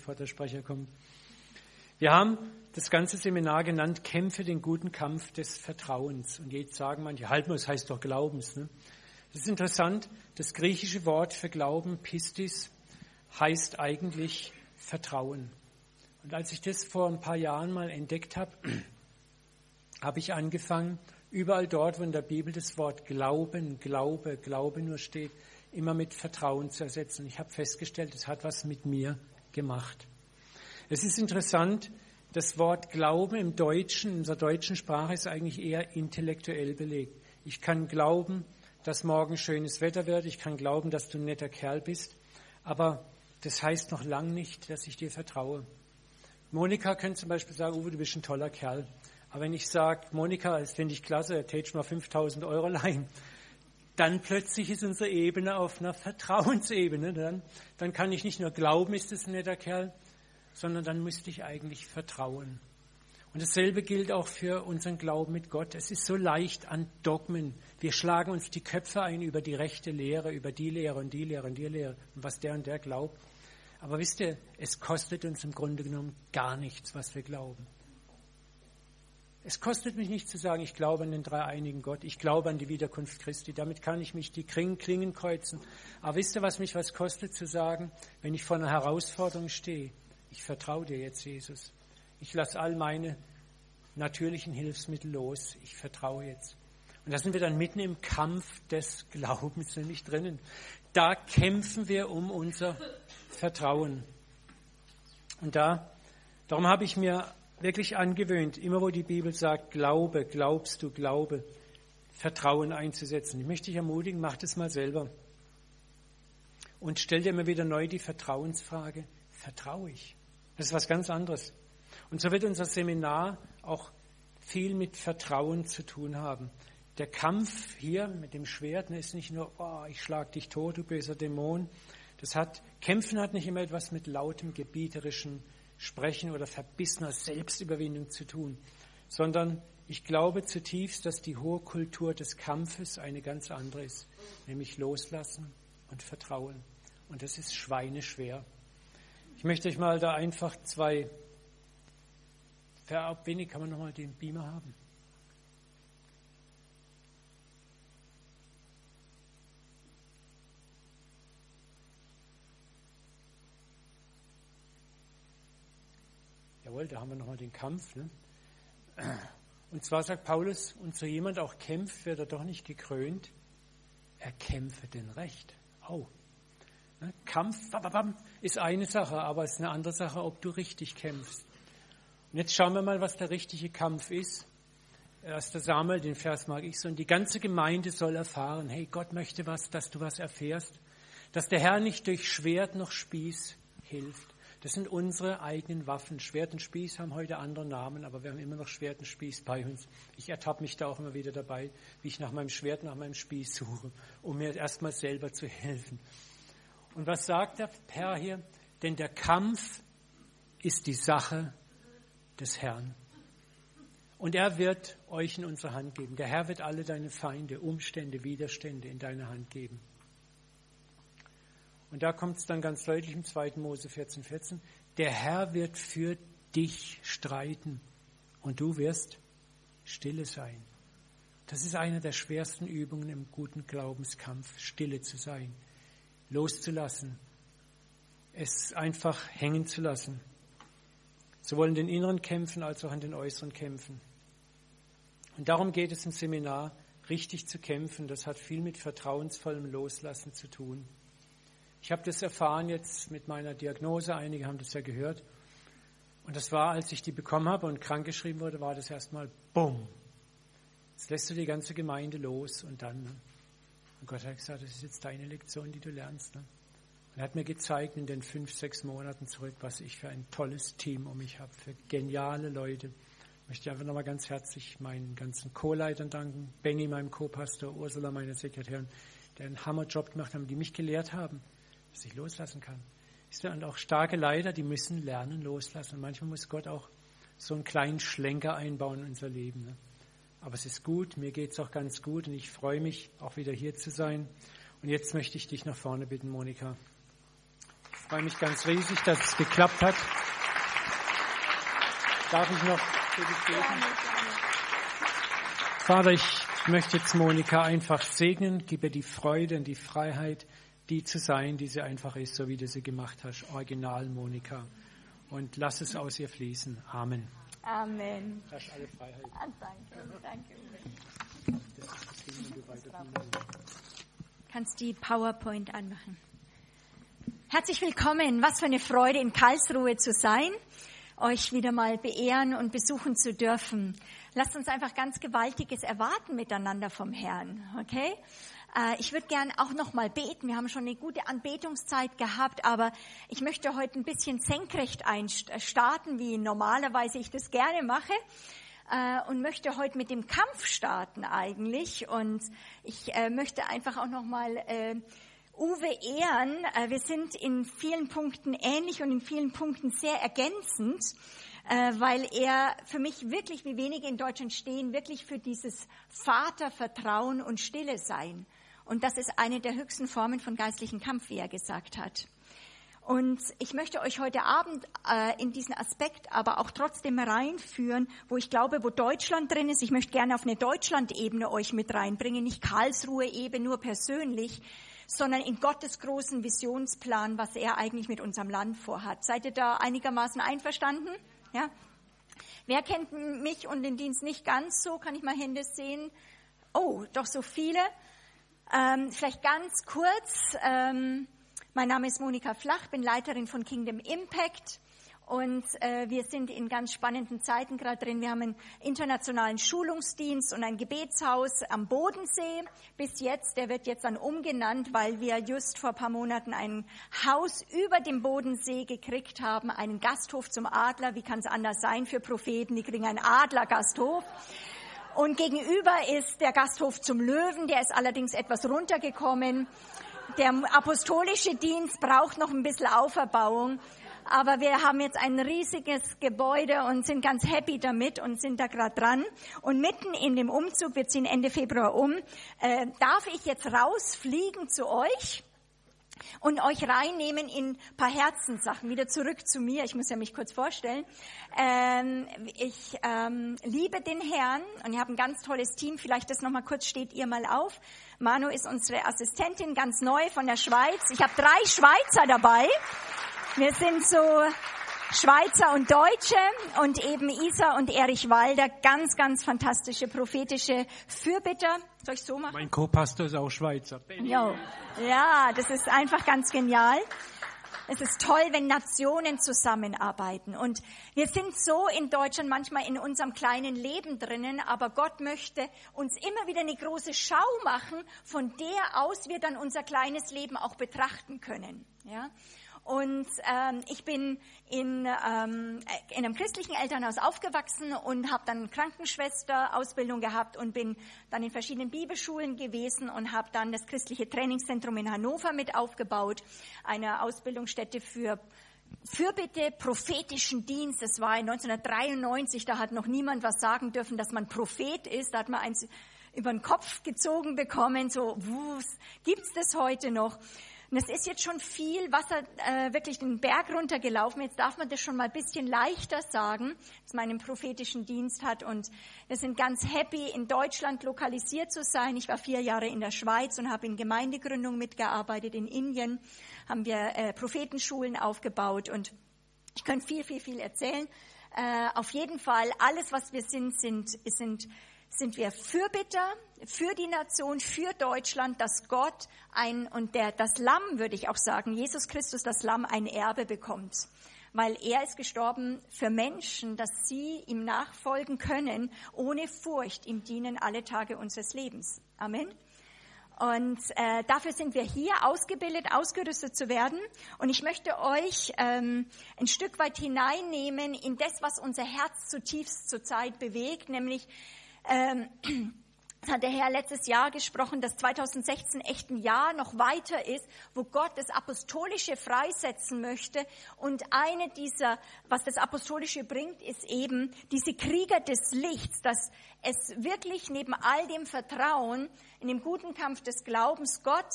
bevor der Sprecher kommt. Wir haben das ganze Seminar genannt, Kämpfe den guten Kampf des Vertrauens. Und jetzt sagen manche, halt mal, das heißt doch Glaubens. Ne? Das ist interessant, das griechische Wort für Glauben, Pistis, heißt eigentlich Vertrauen. Und als ich das vor ein paar Jahren mal entdeckt habe, habe ich angefangen, überall dort, wo in der Bibel das Wort Glauben, Glaube, Glaube nur steht, immer mit Vertrauen zu ersetzen. Ich habe festgestellt, es hat was mit mir gemacht. Es ist interessant, das Wort Glauben im Deutschen, in unserer deutschen Sprache ist eigentlich eher intellektuell belegt. Ich kann glauben, dass morgen schönes Wetter wird. Ich kann glauben, dass du ein netter Kerl bist. Aber das heißt noch lang nicht, dass ich dir vertraue. Monika könnte zum Beispiel sagen, Uwe, du bist ein toller Kerl. Aber wenn ich sage, Monika, das finde ich klasse, er täte mal 5000 Euro leihen, dann plötzlich ist unsere Ebene auf einer Vertrauensebene. Dann, dann kann ich nicht nur glauben, ist es ein netter Kerl, sondern dann müsste ich eigentlich vertrauen. Und dasselbe gilt auch für unseren Glauben mit Gott. Es ist so leicht an Dogmen. Wir schlagen uns die Köpfe ein über die rechte Lehre, über die Lehre und die Lehre und die Lehre und was der und der glaubt. Aber wisst ihr, es kostet uns im Grunde genommen gar nichts, was wir glauben. Es kostet mich nicht zu sagen, ich glaube an den dreieinigen Gott, ich glaube an die Wiederkunft Christi. Damit kann ich mich die Klingen kreuzen. Aber wisst ihr, was mich was kostet zu sagen, wenn ich vor einer Herausforderung stehe? Ich vertraue dir jetzt, Jesus. Ich lasse all meine natürlichen Hilfsmittel los. Ich vertraue jetzt. Und da sind wir dann mitten im Kampf des Glaubens nämlich drinnen. Da kämpfen wir um unser Vertrauen. Und da, darum habe ich mir wirklich angewöhnt, immer wo die Bibel sagt, Glaube, glaubst du, Glaube, Vertrauen einzusetzen. Ich möchte dich ermutigen, mach das mal selber. Und stell dir immer wieder neu die Vertrauensfrage, vertraue ich? Das ist was ganz anderes. Und so wird unser Seminar auch viel mit Vertrauen zu tun haben. Der Kampf hier mit dem Schwert ne, ist nicht nur, oh, ich schlag dich tot, du böser Dämon. Das hat, Kämpfen hat nicht immer etwas mit lautem, gebieterischen Sprechen oder verbissener Selbstüberwindung zu tun, sondern ich glaube zutiefst, dass die hohe Kultur des Kampfes eine ganz andere ist, nämlich loslassen und vertrauen. Und das ist schweineschwer. Ich möchte euch mal da einfach zwei, wenig kann man nochmal den Beamer haben. Jawohl, da haben wir nochmal den Kampf. Ne? Und zwar sagt Paulus, und so jemand auch kämpft, wird er doch nicht gekrönt. Er kämpfe den Recht. Oh. Ne? Kampf ist eine Sache, aber es ist eine andere Sache, ob du richtig kämpfst. Und jetzt schauen wir mal, was der richtige Kampf ist. Erster Samuel, den Vers mag ich so. Und die ganze Gemeinde soll erfahren, hey, Gott möchte was, dass du was erfährst. Dass der Herr nicht durch Schwert noch Spieß hilft. Das sind unsere eigenen Waffen. Schwert und Spieß haben heute andere Namen, aber wir haben immer noch Schwert und Spieß bei uns. Ich ertappe mich da auch immer wieder dabei, wie ich nach meinem Schwert, nach meinem Spieß suche, um mir erstmal selber zu helfen. Und was sagt der Herr hier? Denn der Kampf ist die Sache des Herrn. Und er wird euch in unsere Hand geben. Der Herr wird alle deine Feinde, Umstände, Widerstände in deine Hand geben. Und da kommt es dann ganz deutlich im 2. Mose 14, 14. Der Herr wird für dich streiten und du wirst stille sein. Das ist eine der schwersten Übungen im guten Glaubenskampf, stille zu sein, loszulassen, es einfach hängen zu lassen. Sowohl in den inneren Kämpfen als auch in den äußeren Kämpfen. Und darum geht es im Seminar, richtig zu kämpfen. Das hat viel mit vertrauensvollem Loslassen zu tun. Ich habe das erfahren jetzt mit meiner Diagnose, einige haben das ja gehört. Und das war, als ich die bekommen habe und krankgeschrieben wurde, war das erstmal bumm. Jetzt lässt du die ganze Gemeinde los und dann. Und Gott hat gesagt, das ist jetzt deine Lektion, die du lernst. Ne? Und hat mir gezeigt in den fünf, sechs Monaten zurück, was ich für ein tolles Team um mich habe, für geniale Leute. Ich möchte einfach nochmal ganz herzlich meinen ganzen Co-Leitern danken, Benny, meinem Co-Pastor, Ursula, meiner Sekretärin, die einen Hammerjob gemacht haben, die mich gelehrt haben dass ich loslassen kann. Und auch starke Leiter, die müssen lernen loslassen. Und manchmal muss Gott auch so einen kleinen Schlenker einbauen in unser Leben. Ne? Aber es ist gut, mir geht es auch ganz gut und ich freue mich, auch wieder hier zu sein. Und jetzt möchte ich dich nach vorne bitten, Monika. freue mich ganz riesig, dass es geklappt hat. Darf ich noch für dich beten? Vater, ich möchte jetzt Monika einfach segnen, gib die Freude und die Freiheit, die zu sein, die sie einfach ist, so wie du sie gemacht hast. Original Monika. Und lass es aus ihr fließen. Amen. Amen. Du hast alle Freiheit. Ah, danke, danke. Das ist das Ding, wenn du weiter Kannst die PowerPoint anmachen. Herzlich willkommen. Was für eine Freude, in Karlsruhe zu sein, euch wieder mal beehren und besuchen zu dürfen. Lasst uns einfach ganz Gewaltiges erwarten miteinander vom Herrn, okay? Äh, ich würde gern auch noch mal beten. Wir haben schon eine gute Anbetungszeit gehabt, aber ich möchte heute ein bisschen senkrecht einstarten, wie normalerweise ich das gerne mache äh, und möchte heute mit dem Kampf starten eigentlich. Und ich äh, möchte einfach auch noch mal Uwe ehren. Wir sind in vielen Punkten ähnlich und in vielen Punkten sehr ergänzend, weil er für mich wirklich, wie wenige in Deutschland stehen, wirklich für dieses Vatervertrauen und Stille sein. Und das ist eine der höchsten Formen von geistlichen Kampf, wie er gesagt hat. Und ich möchte euch heute Abend äh, in diesen Aspekt aber auch trotzdem reinführen, wo ich glaube, wo Deutschland drin ist. Ich möchte gerne auf eine Deutschland-Ebene euch mit reinbringen, nicht Karlsruhe-Ebene nur persönlich, sondern in Gottes großen Visionsplan, was er eigentlich mit unserem Land vorhat. Seid ihr da einigermaßen einverstanden? Ja? Wer kennt mich und den Dienst nicht ganz so? Kann ich mal Hände sehen? Oh, doch so viele. Ähm, vielleicht ganz kurz. Ähm, mein Name ist Monika Flach, bin Leiterin von Kingdom Impact. Und äh, wir sind in ganz spannenden Zeiten gerade drin. Wir haben einen internationalen Schulungsdienst und ein Gebetshaus am Bodensee. Bis jetzt, der wird jetzt dann umgenannt, weil wir just vor paar Monaten ein Haus über dem Bodensee gekriegt haben, einen Gasthof zum Adler. Wie kann es anders sein für Propheten? Die kriegen einen Adlergasthof. Und gegenüber ist der Gasthof zum Löwen, der ist allerdings etwas runtergekommen. Der apostolische Dienst braucht noch ein bisschen Auferbauung. Aber wir haben jetzt ein riesiges Gebäude und sind ganz happy damit und sind da gerade dran. Und mitten in dem Umzug, wir ziehen Ende Februar um, äh, darf ich jetzt rausfliegen zu euch und euch reinnehmen in paar Herzenssachen. Wieder zurück zu mir. Ich muss ja mich kurz vorstellen. Ähm, ich ähm, liebe den Herrn und ich habe ein ganz tolles Team. Vielleicht das nochmal kurz, steht ihr mal auf. Manu ist unsere Assistentin, ganz neu von der Schweiz. Ich habe drei Schweizer dabei. Wir sind so Schweizer und Deutsche und eben Isa und Erich Walder, ganz, ganz fantastische prophetische Fürbitter. Soll ich so machen? Mein Co-Pastor ist auch Schweizer. Jo. Ja, das ist einfach ganz genial. Es ist toll, wenn Nationen zusammenarbeiten. Und wir sind so in Deutschland manchmal in unserem kleinen Leben drinnen, aber Gott möchte uns immer wieder eine große Schau machen, von der aus wir dann unser kleines Leben auch betrachten können. Ja? Und ähm, ich bin in, ähm, in einem christlichen Elternhaus aufgewachsen und habe dann Krankenschwester-Ausbildung gehabt und bin dann in verschiedenen Bibelschulen gewesen und habe dann das christliche Trainingszentrum in Hannover mit aufgebaut, eine Ausbildungsstätte für Fürbitte, prophetischen Dienst. Das war 1993, da hat noch niemand was sagen dürfen, dass man Prophet ist. Da hat man eins über den Kopf gezogen bekommen, so, gibt es das heute noch? Und es ist jetzt schon viel Wasser äh, wirklich den Berg runtergelaufen. Jetzt darf man das schon mal ein bisschen leichter sagen, dass man einen prophetischen Dienst hat. Und wir sind ganz happy, in Deutschland lokalisiert zu sein. Ich war vier Jahre in der Schweiz und habe in Gemeindegründung mitgearbeitet. In Indien haben wir äh, Prophetenschulen aufgebaut. Und ich könnte viel, viel, viel erzählen. Äh, auf jeden Fall, alles, was wir sind, sind, sind sind wir Fürbitter für die Nation, für Deutschland, dass Gott ein, und der, das Lamm, würde ich auch sagen, Jesus Christus, das Lamm, ein Erbe bekommt. Weil er ist gestorben für Menschen, dass sie ihm nachfolgen können, ohne Furcht ihm dienen alle Tage unseres Lebens. Amen. Und äh, dafür sind wir hier ausgebildet, ausgerüstet zu werden. Und ich möchte euch ähm, ein Stück weit hineinnehmen in das, was unser Herz zutiefst zurzeit bewegt, nämlich ähm, hat der Herr letztes Jahr gesprochen, dass 2016 echt ein Jahr noch weiter ist, wo Gott das Apostolische freisetzen möchte. Und eine dieser, was das Apostolische bringt, ist eben diese Krieger des Lichts, dass es wirklich neben all dem Vertrauen in dem guten Kampf des Glaubens Gott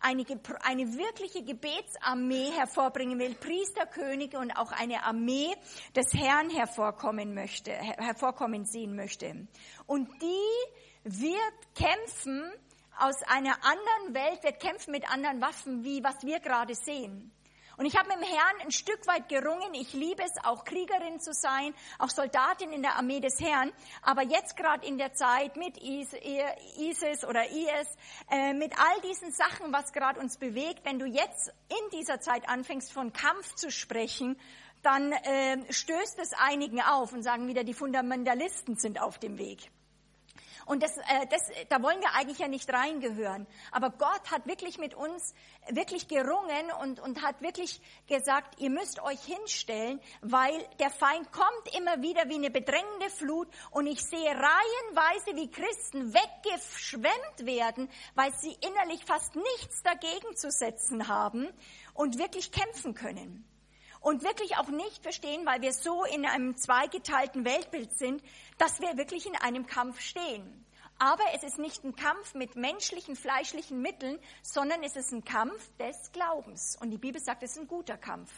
eine, eine wirkliche Gebetsarmee hervorbringen will, Priesterkönige und auch eine Armee des Herrn hervorkommen möchte, hervorkommen sehen möchte. Und die wird kämpfen aus einer anderen Welt, wird kämpfen mit anderen Waffen, wie was wir gerade sehen. Und ich habe mit dem Herrn ein Stück weit gerungen. Ich liebe es, auch Kriegerin zu sein, auch Soldatin in der Armee des Herrn. Aber jetzt gerade in der Zeit mit ISIS oder IS, äh, mit all diesen Sachen, was gerade uns bewegt, wenn du jetzt in dieser Zeit anfängst, von Kampf zu sprechen, dann äh, stößt es einigen auf und sagen wieder, die Fundamentalisten sind auf dem Weg. Und das, äh, das, da wollen wir eigentlich ja nicht reingehören. Aber Gott hat wirklich mit uns wirklich gerungen und, und hat wirklich gesagt, ihr müsst euch hinstellen, weil der Feind kommt immer wieder wie eine bedrängende Flut und ich sehe reihenweise, wie Christen weggeschwemmt werden, weil sie innerlich fast nichts dagegen zu setzen haben und wirklich kämpfen können und wirklich auch nicht verstehen, weil wir so in einem zweigeteilten Weltbild sind, dass wir wirklich in einem Kampf stehen. Aber es ist nicht ein Kampf mit menschlichen, fleischlichen Mitteln, sondern es ist ein Kampf des Glaubens. Und die Bibel sagt, es ist ein guter Kampf.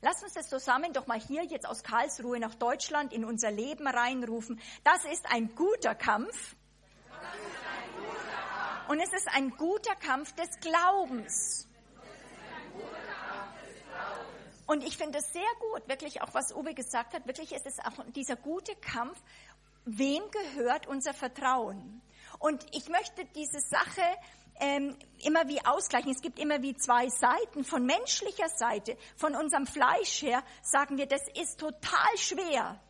Lass uns das zusammen doch mal hier jetzt aus Karlsruhe nach Deutschland in unser Leben reinrufen. Das ist ein guter Kampf. Und es ist ein guter Kampf des Glaubens. Und ich finde es sehr gut, wirklich auch was Uwe gesagt hat, wirklich ist es auch dieser gute Kampf, wem gehört unser Vertrauen? Und ich möchte diese Sache ähm, immer wie ausgleichen. Es gibt immer wie zwei Seiten. Von menschlicher Seite, von unserem Fleisch her, sagen wir, das ist total schwer.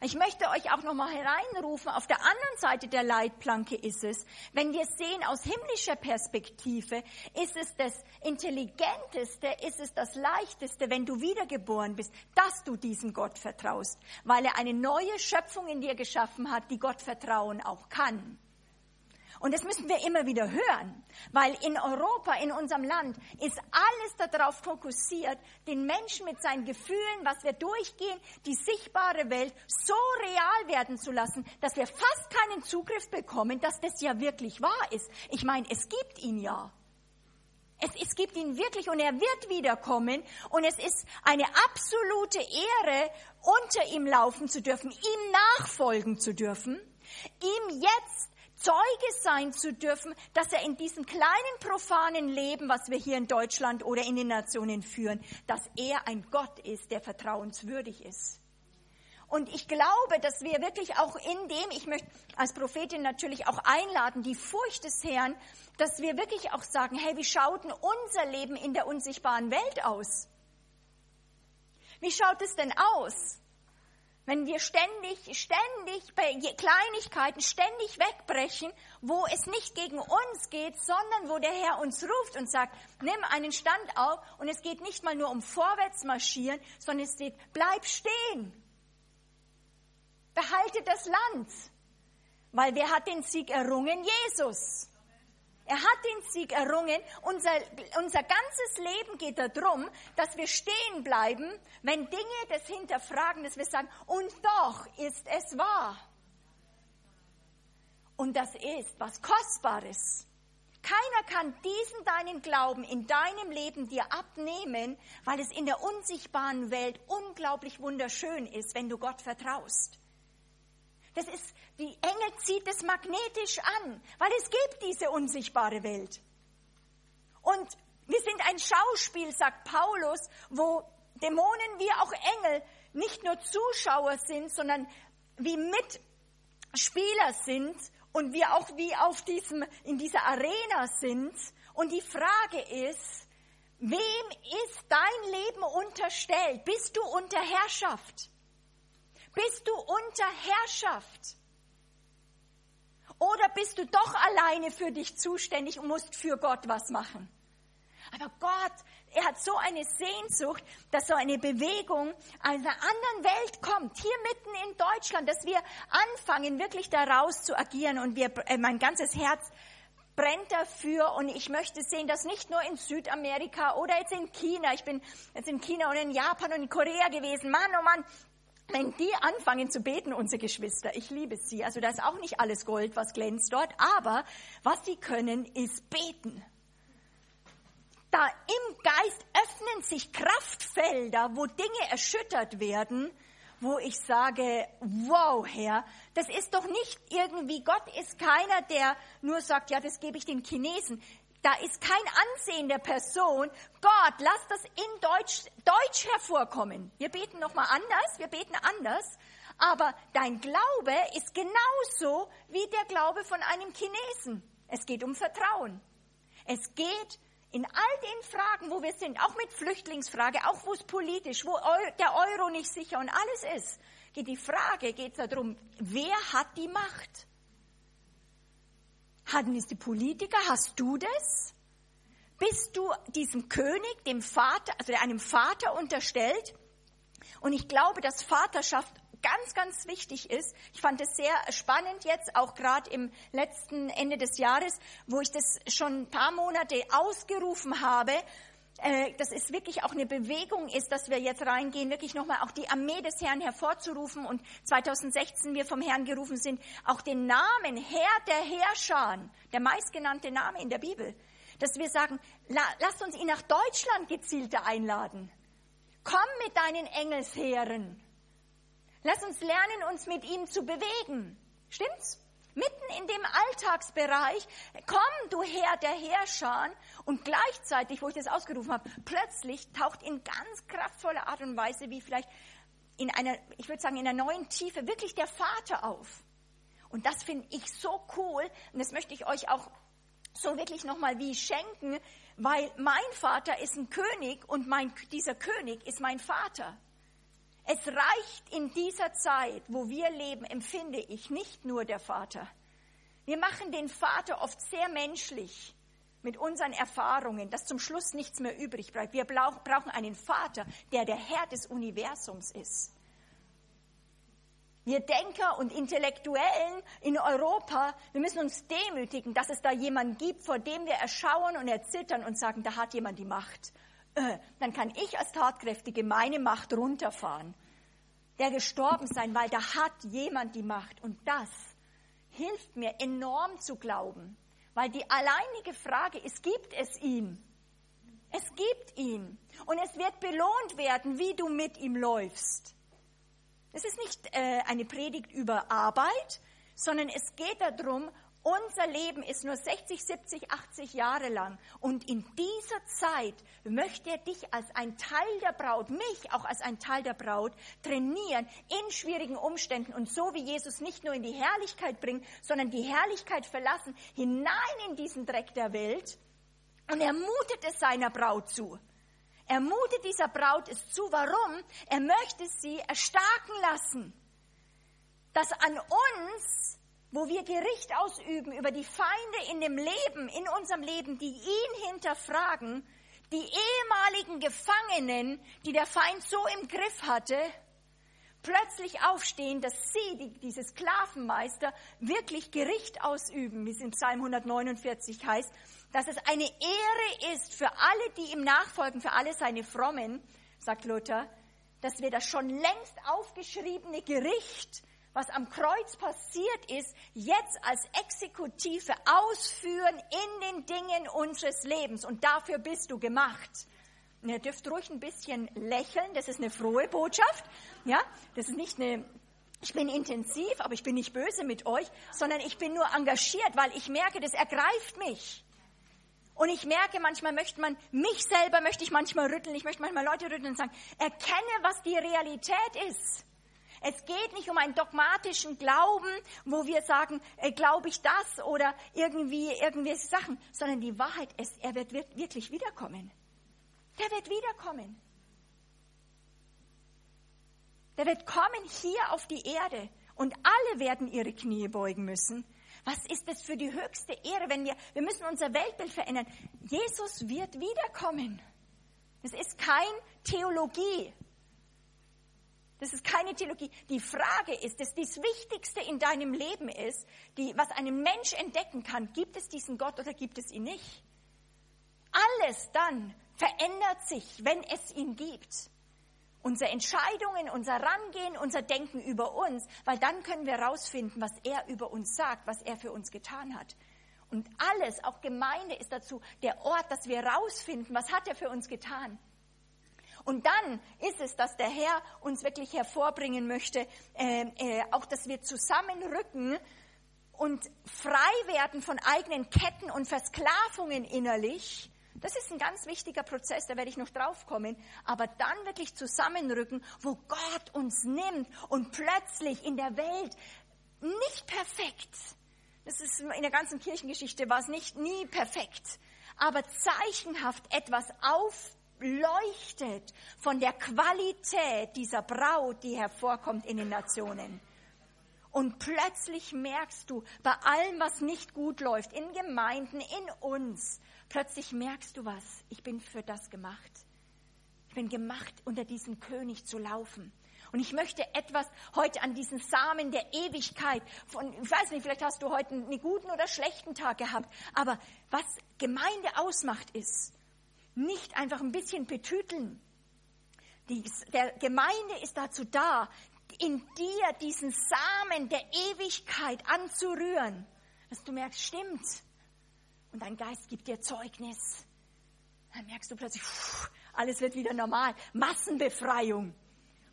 Ich möchte euch auch noch mal hereinrufen, auf der anderen Seite der Leitplanke ist es, wenn wir sehen aus himmlischer Perspektive, ist es das Intelligenteste, ist es das Leichteste, wenn du wiedergeboren bist, dass du diesem Gott vertraust, weil er eine neue Schöpfung in dir geschaffen hat, die Gott vertrauen auch kann. Und das müssen wir immer wieder hören, weil in Europa, in unserem Land, ist alles darauf fokussiert, den Menschen mit seinen Gefühlen, was wir durchgehen, die sichtbare Welt so real werden zu lassen, dass wir fast keinen Zugriff bekommen, dass das ja wirklich wahr ist. Ich meine, es gibt ihn ja. Es, es, gibt ihn wirklich und er wird wiederkommen und es ist eine absolute Ehre, unter ihm laufen zu dürfen, ihm nachfolgen zu dürfen, ihm jetzt Zeuge sein zu dürfen, dass er in diesem kleinen profanen Leben, was wir hier in Deutschland oder in den Nationen führen, dass er ein Gott ist, der vertrauenswürdig ist. Und ich glaube, dass wir wirklich auch in dem, ich möchte als Prophetin natürlich auch einladen, die Furcht des Herrn, dass wir wirklich auch sagen, hey, wie schaut denn unser Leben in der unsichtbaren Welt aus? Wie schaut es denn aus? Wenn wir ständig, ständig bei Kleinigkeiten ständig wegbrechen, wo es nicht gegen uns geht, sondern wo der Herr uns ruft und sagt, nimm einen Stand auf und es geht nicht mal nur um vorwärts marschieren, sondern es geht, bleib stehen. Behalte das Land. Weil wer hat den Sieg errungen? Jesus. Er hat den Sieg errungen. Unser, unser ganzes Leben geht darum, dass wir stehen bleiben, wenn Dinge das hinterfragen, dass wir sagen, und doch ist es wahr. Und das ist was Kostbares. Keiner kann diesen deinen Glauben in deinem Leben dir abnehmen, weil es in der unsichtbaren Welt unglaublich wunderschön ist, wenn du Gott vertraust. Das ist, die Engel zieht es magnetisch an, weil es gibt diese unsichtbare Welt. Und wir sind ein Schauspiel, sagt Paulus, wo Dämonen wie auch Engel nicht nur Zuschauer sind, sondern wie Mitspieler sind und wir auch wie auf diesem, in dieser Arena sind. Und die Frage ist, wem ist dein Leben unterstellt? Bist du unter Herrschaft? Bist du unter Herrschaft? Oder bist du doch alleine für dich zuständig und musst für Gott was machen? Aber Gott, er hat so eine Sehnsucht, dass so eine Bewegung einer anderen Welt kommt, hier mitten in Deutschland, dass wir anfangen, wirklich daraus zu agieren und wir, äh, mein ganzes Herz brennt dafür und ich möchte sehen, dass nicht nur in Südamerika oder jetzt in China, ich bin jetzt in China und in Japan und in Korea gewesen, Mann, oh Mann, wenn die anfangen zu beten, unsere Geschwister, ich liebe sie, also da ist auch nicht alles Gold, was glänzt dort, aber was sie können, ist beten. Da im Geist öffnen sich Kraftfelder, wo Dinge erschüttert werden, wo ich sage, wow, Herr, das ist doch nicht irgendwie, Gott ist keiner, der nur sagt, ja, das gebe ich den Chinesen. Da ist kein Ansehen der Person. Gott, lass das in Deutsch, Deutsch hervorkommen. Wir beten nochmal anders, wir beten anders. Aber dein Glaube ist genauso wie der Glaube von einem Chinesen. Es geht um Vertrauen. Es geht in all den Fragen, wo wir sind, auch mit Flüchtlingsfrage, auch wo es politisch, wo der Euro nicht sicher und alles ist, geht die Frage, geht es darum, wer hat die Macht? Hatten es die Politiker? Hast du das? Bist du diesem König, dem Vater, also einem Vater unterstellt? Und ich glaube, dass Vaterschaft ganz, ganz wichtig ist. Ich fand es sehr spannend jetzt, auch gerade im letzten Ende des Jahres, wo ich das schon ein paar Monate ausgerufen habe, äh, dass es wirklich auch eine Bewegung ist, dass wir jetzt reingehen, wirklich nochmal auch die Armee des Herrn hervorzurufen und 2016 wir vom Herrn gerufen sind, auch den Namen Herr der Herrscher, der meistgenannte Name in der Bibel, dass wir sagen, la, lasst uns ihn nach Deutschland gezielter einladen. Komm mit deinen Engelsheeren. Lass uns lernen, uns mit ihm zu bewegen. Stimmt's? Mitten in dem Alltagsbereich, komm du Herr der Herrscher und gleichzeitig, wo ich das ausgerufen habe, plötzlich taucht in ganz kraftvoller Art und Weise, wie vielleicht in einer, ich würde sagen, in einer neuen Tiefe, wirklich der Vater auf. Und das finde ich so cool und das möchte ich euch auch so wirklich nochmal wie schenken, weil mein Vater ist ein König und mein, dieser König ist mein Vater. Es reicht in dieser Zeit, wo wir leben, empfinde ich nicht nur der Vater. Wir machen den Vater oft sehr menschlich mit unseren Erfahrungen, dass zum Schluss nichts mehr übrig bleibt. Wir brauchen einen Vater, der der Herr des Universums ist. Wir Denker und Intellektuellen in Europa, wir müssen uns demütigen, dass es da jemanden gibt, vor dem wir erschauen und erzittern und sagen, da hat jemand die Macht. Äh, dann kann ich als Tatkräftige meine Macht runterfahren. Der gestorben sein, weil da hat jemand die Macht. Und das hilft mir enorm zu glauben. Weil die alleinige Frage ist, gibt es ihn? Es gibt ihn. Und es wird belohnt werden, wie du mit ihm läufst. Es ist nicht äh, eine Predigt über Arbeit, sondern es geht darum, unser Leben ist nur 60, 70, 80 Jahre lang. Und in dieser Zeit möchte er dich als ein Teil der Braut, mich auch als ein Teil der Braut, trainieren in schwierigen Umständen. Und so wie Jesus nicht nur in die Herrlichkeit bringt, sondern die Herrlichkeit verlassen, hinein in diesen Dreck der Welt. Und er mutet es seiner Braut zu. Er mutet dieser Braut es zu. Warum? Er möchte sie erstarken lassen. Dass an uns wo wir Gericht ausüben über die Feinde in dem Leben, in unserem Leben, die ihn hinterfragen, die ehemaligen Gefangenen, die der Feind so im Griff hatte, plötzlich aufstehen, dass sie, die, diese Sklavenmeister, wirklich Gericht ausüben, wie es in Psalm 149 heißt, dass es eine Ehre ist für alle, die ihm nachfolgen, für alle seine Frommen, sagt Luther, dass wir das schon längst aufgeschriebene Gericht was am Kreuz passiert ist, jetzt als Exekutive ausführen in den Dingen unseres Lebens. Und dafür bist du gemacht. Und ihr dürft ruhig ein bisschen lächeln, das ist eine frohe Botschaft. Ja, das ist nicht eine, ich bin intensiv, aber ich bin nicht böse mit euch, sondern ich bin nur engagiert, weil ich merke, das ergreift mich. Und ich merke, manchmal möchte man, mich selber möchte ich manchmal rütteln, ich möchte manchmal Leute rütteln und sagen, erkenne, was die Realität ist. Es geht nicht um einen dogmatischen Glauben, wo wir sagen, äh, glaube ich das oder irgendwie irgendwelche Sachen, sondern die Wahrheit ist, er wird wirklich wiederkommen. Der wird wiederkommen. Der wird kommen hier auf die Erde und alle werden ihre Knie beugen müssen. Was ist das für die höchste Ehre, wenn wir, wir müssen unser Weltbild verändern. Jesus wird wiederkommen. Es ist kein Theologie. Das ist keine Theologie. Die Frage ist, dass das Wichtigste in deinem Leben ist, die, was ein Mensch entdecken kann, gibt es diesen Gott oder gibt es ihn nicht? Alles dann verändert sich, wenn es ihn gibt. unsere Entscheidungen, unser Rangehen, unser Denken über uns, weil dann können wir herausfinden, was er über uns sagt, was er für uns getan hat. Und alles, auch Gemeinde ist dazu der Ort, dass wir herausfinden, was hat er für uns getan. Und dann ist es, dass der Herr uns wirklich hervorbringen möchte, äh, äh, auch dass wir zusammenrücken und frei werden von eigenen Ketten und Versklavungen innerlich das ist ein ganz wichtiger Prozess, da werde ich noch drauf kommen. Aber dann wirklich zusammenrücken, wo Gott uns nimmt und plötzlich in der Welt nicht perfekt. Das ist in der ganzen Kirchengeschichte war es nicht nie perfekt, aber zeichenhaft etwas aufleuchtet von der Qualität dieser Braut, die hervorkommt in den Nationen. Und plötzlich merkst du, bei allem, was nicht gut läuft, in Gemeinden, in uns, Plötzlich merkst du was, ich bin für das gemacht. Ich bin gemacht, unter diesem König zu laufen. Und ich möchte etwas heute an diesen Samen der Ewigkeit von, ich weiß nicht, vielleicht hast du heute einen guten oder schlechten Tag gehabt, aber was Gemeinde ausmacht ist, nicht einfach ein bisschen betüteln. Die, der Gemeinde ist dazu da, in dir diesen Samen der Ewigkeit anzurühren, dass du merkst, stimmt, und dein Geist gibt dir Zeugnis. Dann merkst du plötzlich, alles wird wieder normal. Massenbefreiung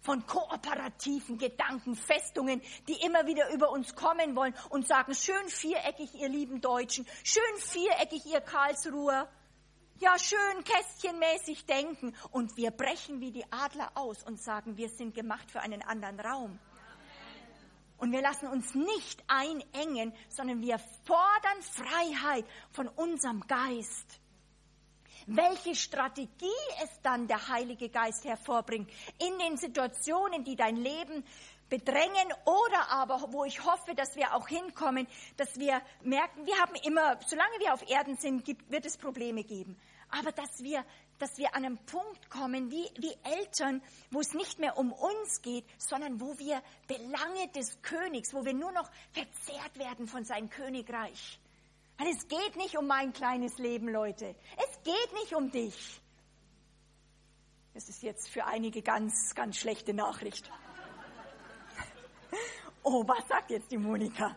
von kooperativen Gedanken, Festungen, die immer wieder über uns kommen wollen und sagen, schön viereckig, ihr lieben Deutschen, schön viereckig, ihr Karlsruher. Ja, schön kästchenmäßig denken. Und wir brechen wie die Adler aus und sagen, wir sind gemacht für einen anderen Raum. Und wir lassen uns nicht einengen, sondern wir fordern Freiheit von unserem Geist. Welche Strategie es dann der Heilige Geist hervorbringt in den Situationen, die dein Leben bedrängen oder aber, wo ich hoffe, dass wir auch hinkommen, dass wir merken, wir haben immer, solange wir auf Erden sind, gibt, wird es Probleme geben. Aber dass wir dass wir an einen Punkt kommen, wie, wie Eltern, wo es nicht mehr um uns geht, sondern wo wir Belange des Königs, wo wir nur noch verzehrt werden von seinem Königreich. Weil es geht nicht um mein kleines Leben, Leute. Es geht nicht um dich. Das ist jetzt für einige ganz, ganz schlechte Nachricht. Oh, was sagt jetzt die Monika?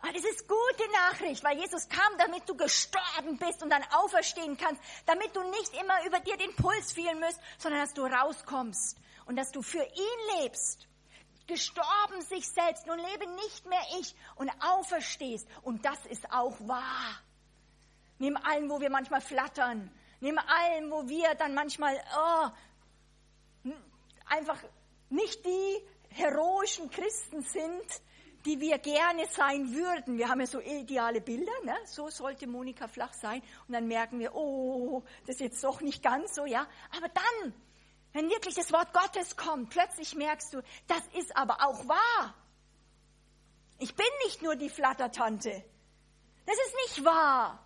Ah, das ist gute Nachricht, weil Jesus kam, damit du gestorben bist und dann auferstehen kannst, damit du nicht immer über dir den Puls fühlen musst, sondern dass du rauskommst und dass du für ihn lebst. Gestorben sich selbst, nun lebe nicht mehr ich und auferstehst. Und das ist auch wahr. Neben allem, wo wir manchmal flattern, neben allem, wo wir dann manchmal oh, einfach nicht die heroischen Christen sind, die wir gerne sein würden. Wir haben ja so ideale Bilder, ne? so sollte Monika flach sein. Und dann merken wir, oh, das ist jetzt doch nicht ganz so, ja. Aber dann, wenn wirklich das Wort Gottes kommt, plötzlich merkst du, das ist aber auch wahr. Ich bin nicht nur die Flattertante. Das ist nicht wahr.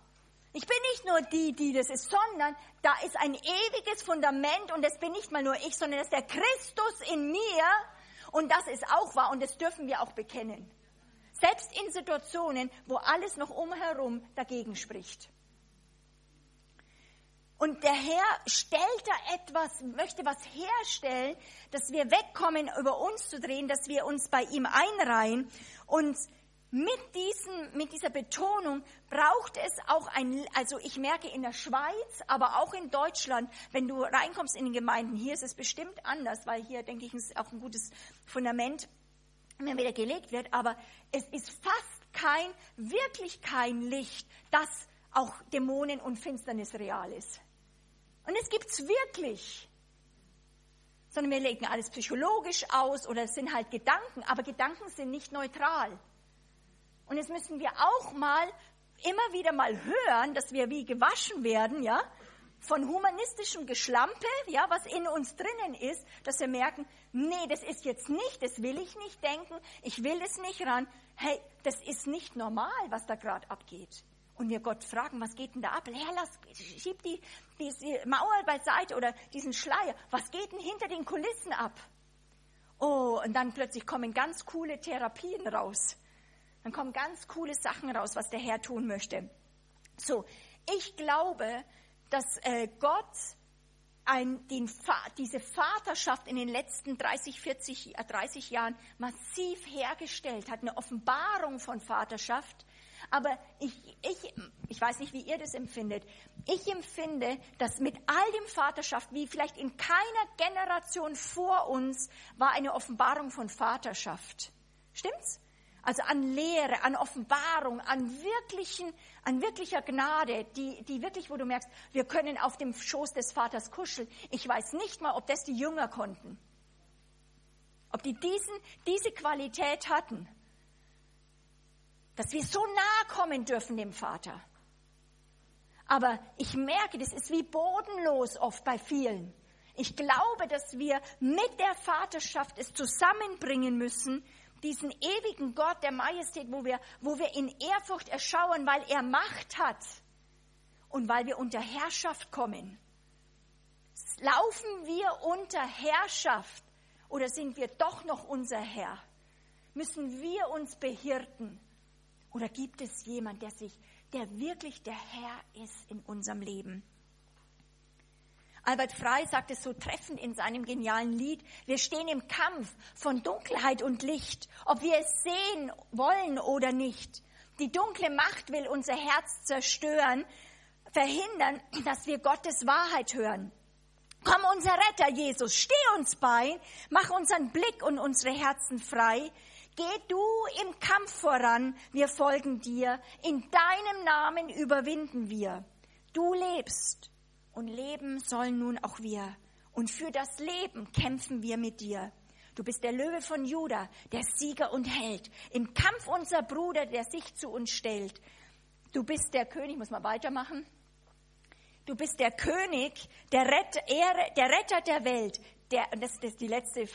Ich bin nicht nur die, die das ist, sondern da ist ein ewiges Fundament und das bin nicht mal nur ich, sondern das ist der Christus in mir, und das ist auch wahr und das dürfen wir auch bekennen. Selbst in Situationen, wo alles noch umherum dagegen spricht. Und der Herr stellt da etwas, möchte was herstellen, dass wir wegkommen, über uns zu drehen, dass wir uns bei ihm einreihen und mit, diesem, mit dieser Betonung braucht es auch ein, also ich merke in der Schweiz, aber auch in Deutschland, wenn du reinkommst in den Gemeinden, hier ist es bestimmt anders, weil hier, denke ich, ist auch ein gutes Fundament immer wieder gelegt wird, aber es ist fast kein, wirklich kein Licht, das auch Dämonen und Finsternis real ist. Und es gibt's wirklich. Sondern wir legen alles psychologisch aus oder es sind halt Gedanken, aber Gedanken sind nicht neutral. Und jetzt müssen wir auch mal immer wieder mal hören, dass wir wie gewaschen werden, ja, von humanistischem Geschlampe, ja, was in uns drinnen ist, dass wir merken, nee, das ist jetzt nicht, das will ich nicht denken, ich will es nicht ran. Hey, das ist nicht normal, was da gerade abgeht. Und wir Gott fragen, was geht denn da ab? Herr, lass, schieb die, diese Mauer beiseite oder diesen Schleier. Was geht denn hinter den Kulissen ab? Oh, und dann plötzlich kommen ganz coole Therapien raus. Dann kommen ganz coole Sachen raus, was der Herr tun möchte. So, ich glaube, dass äh, Gott ein, den, diese Vaterschaft in den letzten 30, 40, 30 Jahren massiv hergestellt hat, eine Offenbarung von Vaterschaft. Aber ich, ich, ich weiß nicht, wie ihr das empfindet. Ich empfinde, dass mit all dem Vaterschaft, wie vielleicht in keiner Generation vor uns, war eine Offenbarung von Vaterschaft. Stimmt's? Also an Lehre, an Offenbarung, an wirklichen, an wirklicher Gnade, die, die wirklich, wo du merkst, wir können auf dem Schoß des Vaters kuscheln. Ich weiß nicht mal, ob das die Jünger konnten. Ob die diesen, diese Qualität hatten. Dass wir so nahe kommen dürfen dem Vater. Aber ich merke, das ist wie bodenlos oft bei vielen. Ich glaube, dass wir mit der Vaterschaft es zusammenbringen müssen, diesen ewigen Gott der Majestät, wo wir, wo wir in Ehrfurcht erschauen, weil er Macht hat und weil wir unter Herrschaft kommen. Laufen wir unter Herrschaft oder sind wir doch noch unser Herr? Müssen wir uns behirten? Oder gibt es jemand, der sich, der wirklich der Herr ist in unserem Leben? Albert Frey sagt es so treffend in seinem genialen Lied, wir stehen im Kampf von Dunkelheit und Licht, ob wir es sehen wollen oder nicht. Die dunkle Macht will unser Herz zerstören, verhindern, dass wir Gottes Wahrheit hören. Komm, unser Retter Jesus, steh uns bei, mach unseren Blick und unsere Herzen frei. Geh du im Kampf voran, wir folgen dir, in deinem Namen überwinden wir. Du lebst und leben sollen nun auch wir. Und für das Leben kämpfen wir mit dir. Du bist der Löwe von Juda, der Sieger und Held. Im Kampf unser Bruder, der sich zu uns stellt. Du bist der König, muss man weitermachen. Du bist der König, der Retter, der, Retter der Welt. Der, das, das ist die letzte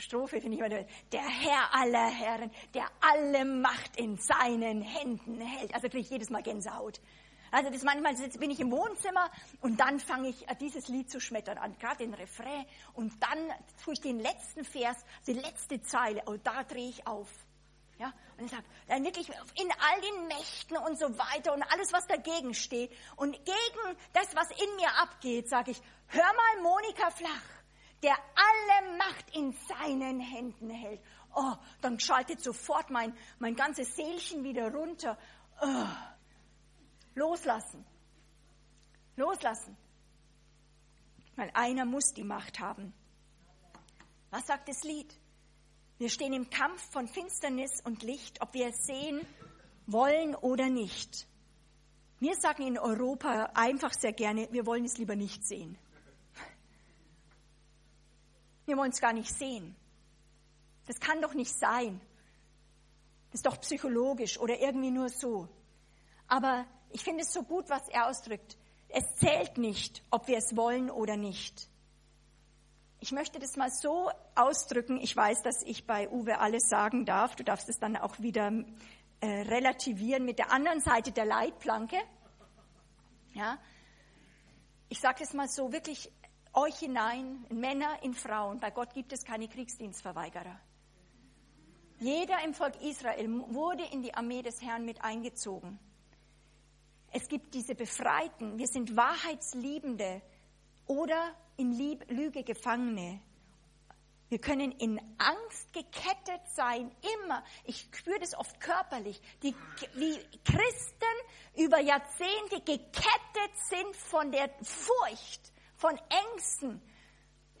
Strophe, finde ich mal, der Herr aller Herren, der alle Macht in seinen Händen hält. Also kriege ich jedes Mal Gänsehaut. Also das manchmal bin ich im Wohnzimmer und dann fange ich äh, dieses Lied zu schmettern an, gerade den Refrain und dann tue ich den letzten Vers, die letzte Zeile, und da drehe ich auf. Ja, und ich sage, dann wirklich in all den Mächten und so weiter und alles, was dagegen steht und gegen das, was in mir abgeht, sage ich, hör mal Monika Flach, der alle Macht in seinen Händen hält. Oh, dann schaltet sofort mein, mein ganzes Seelchen wieder runter. Oh Loslassen. Loslassen. Weil einer muss die Macht haben. Was sagt das Lied? Wir stehen im Kampf von Finsternis und Licht, ob wir es sehen wollen oder nicht. Wir sagen in Europa einfach sehr gerne, wir wollen es lieber nicht sehen. Wir wollen es gar nicht sehen. Das kann doch nicht sein. Das ist doch psychologisch oder irgendwie nur so. Aber ich finde es so gut, was er ausdrückt. Es zählt nicht, ob wir es wollen oder nicht. Ich möchte das mal so ausdrücken. Ich weiß, dass ich bei Uwe alles sagen darf. Du darfst es dann auch wieder äh, relativieren mit der anderen Seite der Leitplanke. Ja. Ich sage es mal so, wirklich euch hinein, in Männer, in Frauen. Bei Gott gibt es keine Kriegsdienstverweigerer. Jeder im Volk Israel wurde in die Armee des Herrn mit eingezogen. Es gibt diese Befreiten. Wir sind Wahrheitsliebende oder in Lieb Lüge Gefangene. Wir können in Angst gekettet sein, immer. Ich spüre das oft körperlich. Die, wie Christen über Jahrzehnte gekettet sind von der Furcht, von Ängsten,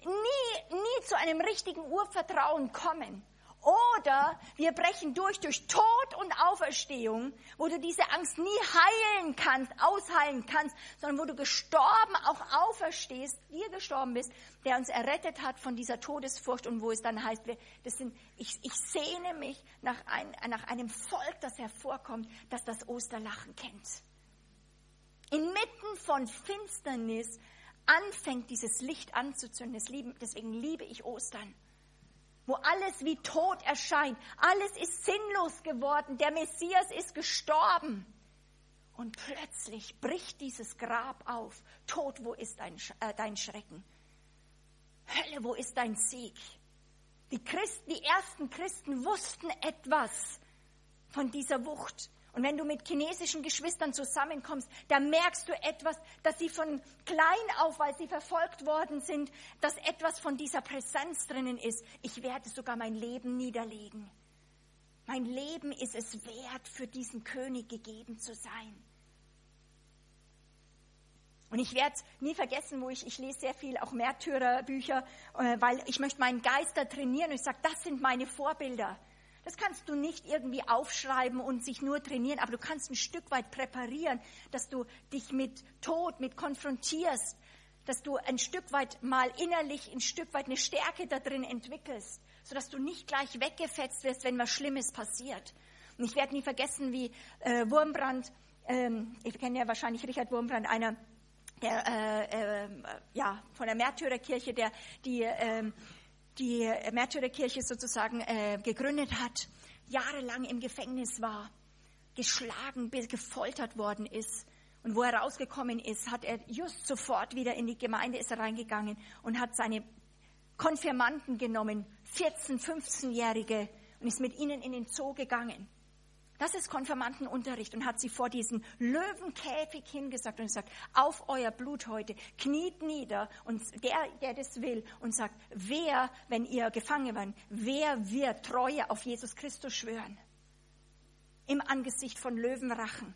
nie, nie zu einem richtigen Urvertrauen kommen. Oder wir brechen durch durch Tod und Auferstehung, wo du diese Angst nie heilen kannst, ausheilen kannst, sondern wo du gestorben auch auferstehst, dir gestorben bist, der uns errettet hat von dieser Todesfurcht und wo es dann heißt, wir, das sind, ich, ich sehne mich nach, ein, nach einem Volk, das hervorkommt, das das Osterlachen kennt. Inmitten von Finsternis anfängt dieses Licht anzuzünden. Deswegen liebe ich Ostern wo alles wie tot erscheint. Alles ist sinnlos geworden. Der Messias ist gestorben. Und plötzlich bricht dieses Grab auf. Tod, wo ist dein, äh, dein Schrecken? Hölle, wo ist dein Sieg? Die Christen, die ersten Christen wussten etwas von dieser Wucht. Und wenn du mit chinesischen Geschwistern zusammenkommst, da merkst du etwas, dass sie von klein auf, weil sie verfolgt worden sind, dass etwas von dieser Präsenz drinnen ist. Ich werde sogar mein Leben niederlegen. Mein Leben ist es wert, für diesen König gegeben zu sein. Und ich werde nie vergessen, wo ich, ich lese sehr viel auch Märtyrerbücher, äh, weil ich möchte meinen Geist da trainieren und ich sage, das sind meine Vorbilder. Das kannst du nicht irgendwie aufschreiben und sich nur trainieren, aber du kannst ein Stück weit präparieren, dass du dich mit Tod, mit konfrontierst, dass du ein Stück weit mal innerlich, ein Stück weit eine Stärke da drin entwickelst, sodass du nicht gleich weggefetzt wirst, wenn was Schlimmes passiert. Und ich werde nie vergessen, wie äh, Wurmbrand, ähm, ich kenne ja wahrscheinlich Richard Wurmbrand, einer der, äh, äh, ja, von der Märtyrerkirche, der die, äh, die Märtyrerkirche sozusagen äh, gegründet hat, jahrelang im Gefängnis war, geschlagen, gefoltert worden ist. Und wo er rausgekommen ist, hat er just sofort wieder in die Gemeinde ist reingegangen und hat seine Konfirmanden genommen, 14-, 15-Jährige, und ist mit ihnen in den Zoo gegangen das ist Konfirmandenunterricht und hat sie vor diesen Löwenkäfig hingesagt und gesagt, auf euer Blut heute, kniet nieder und der, der das will und sagt, wer, wenn ihr gefangen werdet, wer wird Treue auf Jesus Christus schwören? Im Angesicht von Löwenrachen.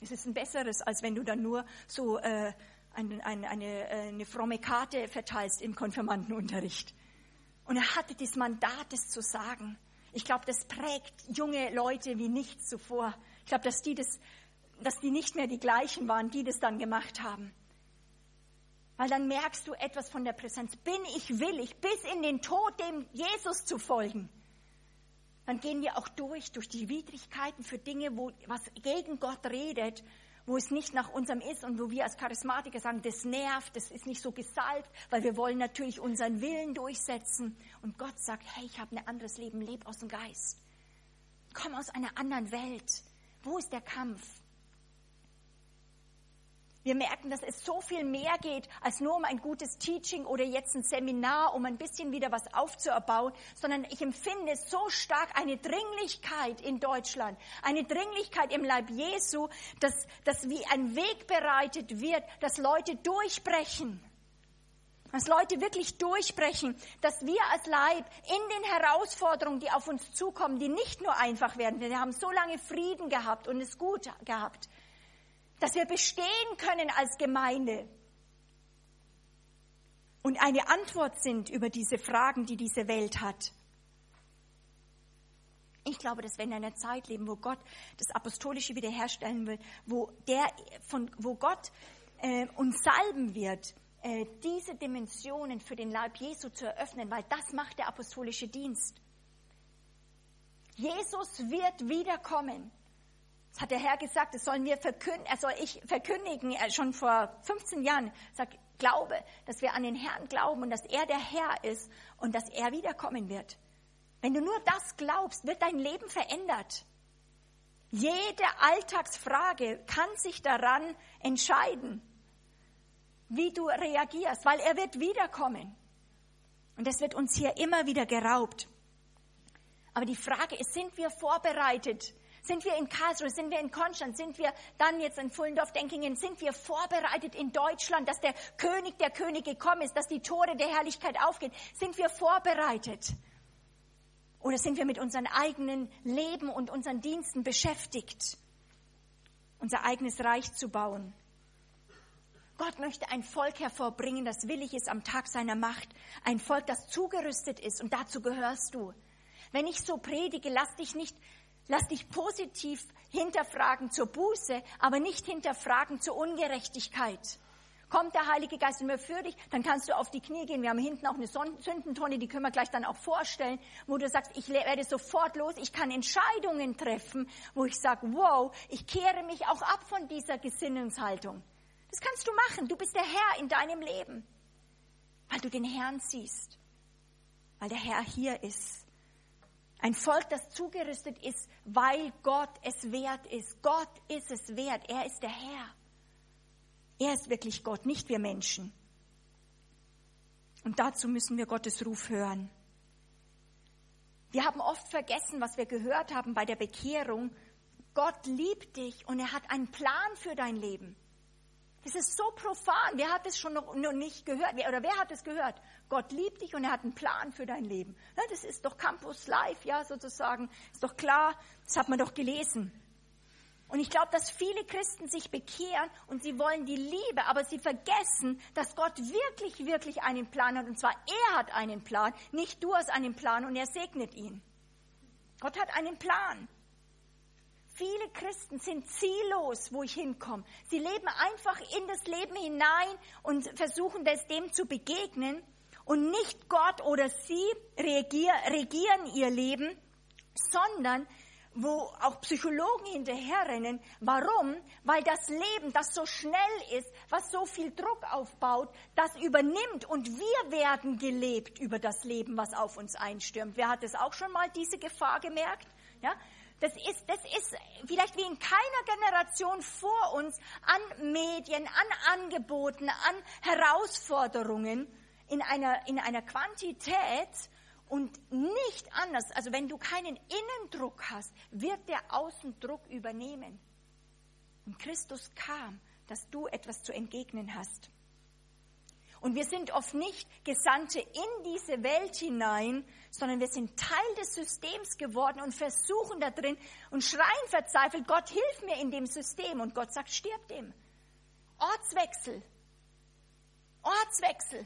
Es ist ein besseres, als wenn du dann nur so äh, eine, eine, eine, äh, eine fromme Karte verteilst im Konfirmandenunterricht. Und er hatte das Mandat, das zu sagen. Ich glaube, das prägt junge Leute wie nichts zuvor. Ich glaube, dass die das, dass die nicht mehr die gleichen waren, die das dann gemacht haben. Weil dann merkst du etwas von der Präsenz. Bin ich willig, bis in den Tod dem Jesus zu folgen? Dann gehen wir auch durch, durch die Widrigkeiten für Dinge, wo was gegen Gott redet wo es nicht nach unserem ist und wo wir als Charismatiker sagen, das nervt, das ist nicht so gesalbt, weil wir wollen natürlich unseren Willen durchsetzen. Und Gott sagt, hey, ich habe ein anderes Leben, leb aus dem Geist. Komm aus einer anderen Welt. Wo ist der Kampf? Wir merken, dass es so viel mehr geht, als nur um ein gutes Teaching oder jetzt ein Seminar, um ein bisschen wieder was aufzuerbauen, sondern ich empfinde so stark eine Dringlichkeit in Deutschland, eine Dringlichkeit im Leib Jesu, dass, dass wie ein Weg bereitet wird, dass Leute durchbrechen. Dass Leute wirklich durchbrechen, dass wir als Leib in den Herausforderungen, die auf uns zukommen, die nicht nur einfach werden, denn wir haben so lange Frieden gehabt und es gut gehabt, dass wir bestehen können als Gemeinde und eine Antwort sind über diese Fragen, die diese Welt hat. Ich glaube, dass wir in einer Zeit leben, wo Gott das Apostolische wiederherstellen will, wo, der, von, wo Gott äh, uns salben wird, äh, diese Dimensionen für den Leib Jesu zu eröffnen, weil das macht der apostolische Dienst. Jesus wird wiederkommen. Das hat der Herr gesagt, das sollen wir verkündigen, er soll ich verkündigen, er schon vor 15 Jahren. Sagt, glaube, dass wir an den Herrn glauben und dass er der Herr ist und dass er wiederkommen wird. Wenn du nur das glaubst, wird dein Leben verändert. Jede Alltagsfrage kann sich daran entscheiden, wie du reagierst, weil er wird wiederkommen. Und das wird uns hier immer wieder geraubt. Aber die Frage ist, sind wir vorbereitet sind wir in Karlsruhe? Sind wir in Konstanz? Sind wir dann jetzt in Fullendorf-Denkingen? Sind wir vorbereitet in Deutschland, dass der König der Könige gekommen ist, dass die Tore der Herrlichkeit aufgehen? Sind wir vorbereitet? Oder sind wir mit unserem eigenen Leben und unseren Diensten beschäftigt, unser eigenes Reich zu bauen? Gott möchte ein Volk hervorbringen, das willig ist am Tag seiner Macht. Ein Volk, das zugerüstet ist und dazu gehörst du. Wenn ich so predige, lass dich nicht Lass dich positiv hinterfragen zur Buße, aber nicht hinterfragen zur Ungerechtigkeit. Kommt der Heilige Geist immer für dich, dann kannst du auf die Knie gehen. Wir haben hinten auch eine Sündentonne, die können wir gleich dann auch vorstellen, wo du sagst, ich werde sofort los, ich kann Entscheidungen treffen, wo ich sage, wow, ich kehre mich auch ab von dieser Gesinnungshaltung. Das kannst du machen. Du bist der Herr in deinem Leben, weil du den Herrn siehst, weil der Herr hier ist. Ein Volk, das zugerüstet ist, weil Gott es wert ist. Gott ist es wert. Er ist der Herr. Er ist wirklich Gott, nicht wir Menschen. Und dazu müssen wir Gottes Ruf hören. Wir haben oft vergessen, was wir gehört haben bei der Bekehrung, Gott liebt dich und er hat einen Plan für dein Leben. Das ist so profan. Wer hat es schon noch, noch nicht gehört? Oder wer hat es gehört? Gott liebt dich und er hat einen Plan für dein Leben. Ja, das ist doch Campus Live, ja, sozusagen. Ist doch klar. Das hat man doch gelesen. Und ich glaube, dass viele Christen sich bekehren und sie wollen die Liebe, aber sie vergessen, dass Gott wirklich, wirklich einen Plan hat. Und zwar er hat einen Plan, nicht du hast einen Plan und er segnet ihn. Gott hat einen Plan. Viele Christen sind ziellos, wo ich hinkomme. Sie leben einfach in das Leben hinein und versuchen das dem zu begegnen. Und nicht Gott oder sie regieren ihr Leben, sondern wo auch Psychologen hinterherrennen. Warum? Weil das Leben, das so schnell ist, was so viel Druck aufbaut, das übernimmt und wir werden gelebt über das Leben, was auf uns einstürmt. Wer hat es auch schon mal diese Gefahr gemerkt? Ja? Das ist, das ist vielleicht wie in keiner Generation vor uns an Medien, an Angeboten, an Herausforderungen in einer, in einer Quantität, und nicht anders, also wenn du keinen Innendruck hast, wird der Außendruck übernehmen. Und Christus kam, dass du etwas zu entgegnen hast. Und wir sind oft nicht Gesandte in diese Welt hinein, sondern wir sind Teil des Systems geworden und versuchen da drin und schreien verzweifelt, Gott hilf mir in dem System. Und Gott sagt, stirb dem. Ortswechsel. Ortswechsel.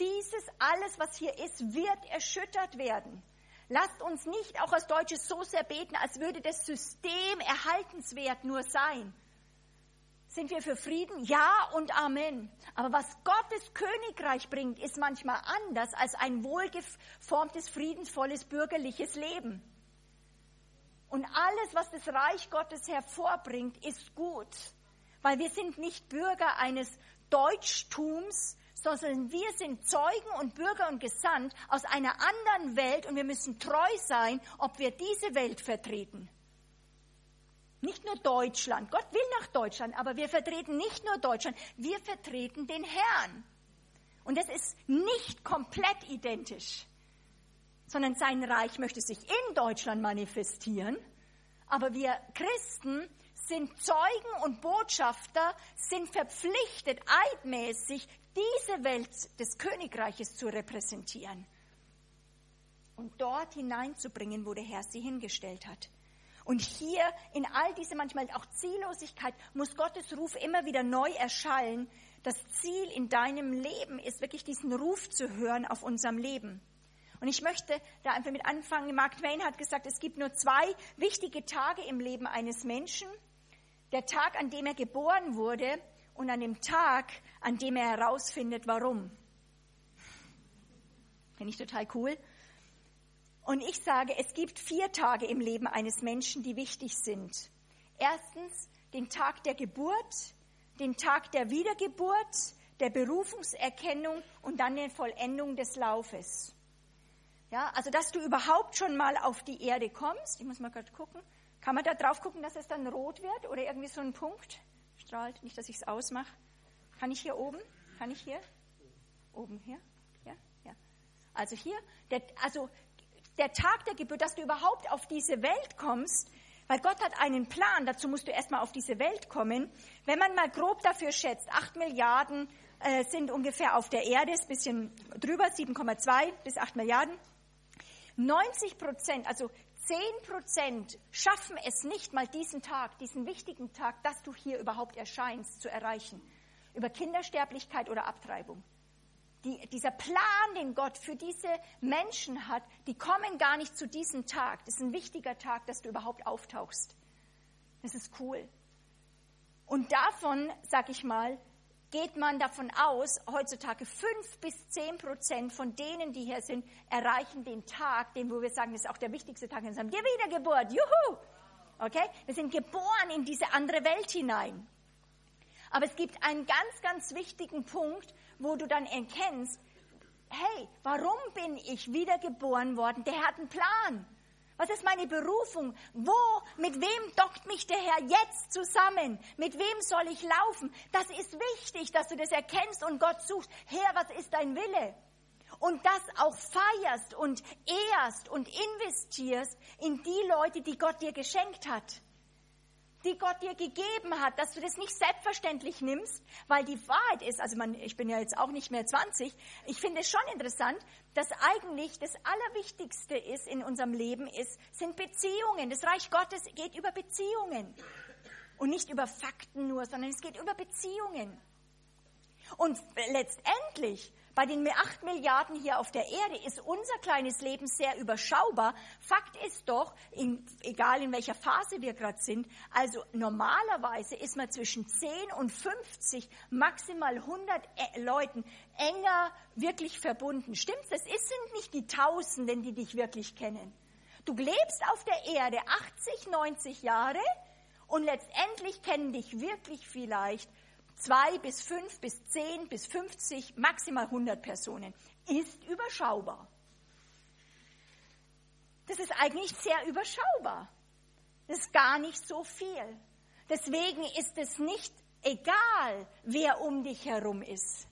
Dieses alles, was hier ist, wird erschüttert werden. Lasst uns nicht auch als Deutsche so sehr beten, als würde das System erhaltenswert nur sein. Sind wir für Frieden? Ja und Amen. Aber was Gottes Königreich bringt, ist manchmal anders als ein wohlgeformtes, friedensvolles, bürgerliches Leben. Und alles, was das Reich Gottes hervorbringt, ist gut. Weil wir sind nicht Bürger eines Deutschtums, sondern wir sind Zeugen und Bürger und Gesandt aus einer anderen Welt und wir müssen treu sein, ob wir diese Welt vertreten. Nicht nur Deutschland. Gott will nach Deutschland, aber wir vertreten nicht nur Deutschland, wir vertreten den Herrn. Und das ist nicht komplett identisch, sondern sein Reich möchte sich in Deutschland manifestieren. Aber wir Christen sind Zeugen und Botschafter, sind verpflichtet, eidmäßig diese Welt des Königreiches zu repräsentieren und dort hineinzubringen, wo der Herr sie hingestellt hat. Und hier in all diese manchmal auch Ziellosigkeit muss Gottes Ruf immer wieder neu erschallen. Das Ziel in deinem Leben ist wirklich diesen Ruf zu hören auf unserem Leben. Und ich möchte da einfach mit anfangen. Mark Twain hat gesagt, es gibt nur zwei wichtige Tage im Leben eines Menschen. Der Tag, an dem er geboren wurde und an dem Tag, an dem er herausfindet, warum. Finde ich total cool. Und ich sage, es gibt vier Tage im Leben eines Menschen, die wichtig sind. Erstens den Tag der Geburt, den Tag der Wiedergeburt, der Berufungserkennung und dann der Vollendung des Laufes. Ja, also dass du überhaupt schon mal auf die Erde kommst. Ich muss mal gerade gucken. Kann man da drauf gucken, dass es dann rot wird oder irgendwie so ein Punkt? strahlt. Nicht, dass ich es ausmache. Kann ich hier oben? Kann ich hier? Oben hier? Ja? Ja. Also hier, der, also der Tag der Geburt, dass du überhaupt auf diese Welt kommst, weil Gott hat einen Plan, dazu musst du erstmal auf diese Welt kommen. Wenn man mal grob dafür schätzt, 8 Milliarden äh, sind ungefähr auf der Erde, ist ein bisschen drüber, 7,2 bis 8 Milliarden. 90 Prozent, also 10 Prozent schaffen es nicht mal diesen Tag, diesen wichtigen Tag, dass du hier überhaupt erscheinst, zu erreichen. Über Kindersterblichkeit oder Abtreibung. Die, dieser Plan, den Gott für diese Menschen hat, die kommen gar nicht zu diesem Tag. Das ist ein wichtiger Tag, dass du überhaupt auftauchst. Das ist cool. Und davon, sag ich mal, geht man davon aus, heutzutage fünf bis zehn Prozent von denen, die hier sind, erreichen den Tag, den wo wir sagen, das ist auch der wichtigste Tag in unserem Leben, die Wiedergeburt. Juhu! Okay? Wir sind geboren in diese andere Welt hinein. Aber es gibt einen ganz, ganz wichtigen Punkt, wo du dann erkennst, hey, warum bin ich wiedergeboren worden? Der hat einen Plan. Was ist meine Berufung? Wo, mit wem dockt mich der Herr jetzt zusammen? Mit wem soll ich laufen? Das ist wichtig, dass du das erkennst und Gott suchst. Herr, was ist dein Wille? und das auch feierst und ehrst und investierst in die Leute, die Gott dir geschenkt hat die Gott dir gegeben hat, dass du das nicht selbstverständlich nimmst, weil die Wahrheit ist, also man, ich bin ja jetzt auch nicht mehr 20, ich finde es schon interessant, dass eigentlich das Allerwichtigste ist in unserem Leben ist, sind Beziehungen. Das Reich Gottes geht über Beziehungen. Und nicht über Fakten nur, sondern es geht über Beziehungen. Und letztendlich bei den acht Milliarden hier auf der Erde ist unser kleines Leben sehr überschaubar. Fakt ist doch, in, egal in welcher Phase wir gerade sind, also normalerweise ist man zwischen 10 und 50, maximal 100 äh, Leuten enger wirklich verbunden. Stimmt's? Es sind nicht die Tausenden, die dich wirklich kennen. Du lebst auf der Erde 80, 90 Jahre und letztendlich kennen dich wirklich vielleicht zwei bis fünf bis zehn bis 50, maximal 100 Personen, ist überschaubar. Das ist eigentlich sehr überschaubar. Das ist gar nicht so viel. Deswegen ist es nicht egal, wer um dich herum ist.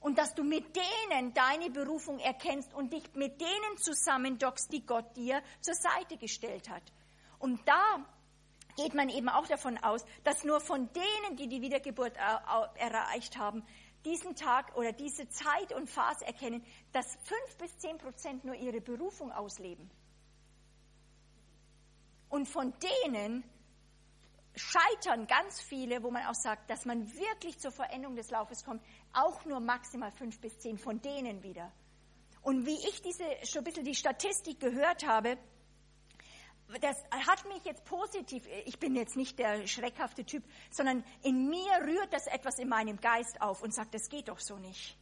Und dass du mit denen deine Berufung erkennst und dich mit denen zusammendockst, die Gott dir zur Seite gestellt hat. Und da geht man eben auch davon aus, dass nur von denen, die die Wiedergeburt erreicht haben, diesen Tag oder diese Zeit und Phase erkennen, dass fünf bis zehn Prozent nur ihre Berufung ausleben. Und von denen scheitern ganz viele, wo man auch sagt, dass man wirklich zur Veränderung des Laufes kommt, auch nur maximal fünf bis zehn von denen wieder. Und wie ich diese schon ein bisschen die Statistik gehört habe, das hat mich jetzt positiv, ich bin jetzt nicht der schreckhafte Typ, sondern in mir rührt das etwas in meinem Geist auf und sagt, das geht doch so nicht.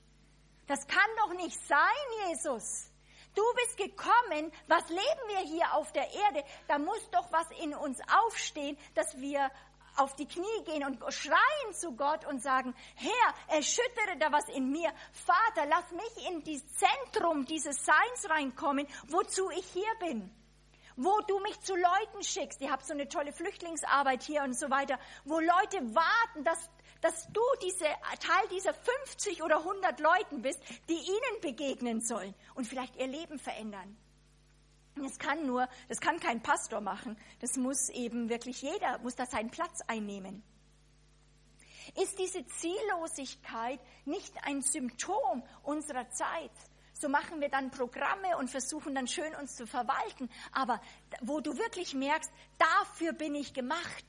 Das kann doch nicht sein, Jesus. Du bist gekommen, was leben wir hier auf der Erde? Da muss doch was in uns aufstehen, dass wir auf die Knie gehen und schreien zu Gott und sagen, Herr, erschüttere da was in mir. Vater, lass mich in das Zentrum dieses Seins reinkommen, wozu ich hier bin wo du mich zu Leuten schickst. Ihr habt so eine tolle Flüchtlingsarbeit hier und so weiter, wo Leute warten, dass, dass du diese, Teil dieser 50 oder 100 Leuten bist, die ihnen begegnen sollen und vielleicht ihr Leben verändern. Das kann nur, das kann kein Pastor machen. Das muss eben wirklich jeder, muss da seinen Platz einnehmen. Ist diese Ziellosigkeit nicht ein Symptom unserer Zeit? So machen wir dann Programme und versuchen dann schön uns zu verwalten. Aber wo du wirklich merkst, dafür bin ich gemacht.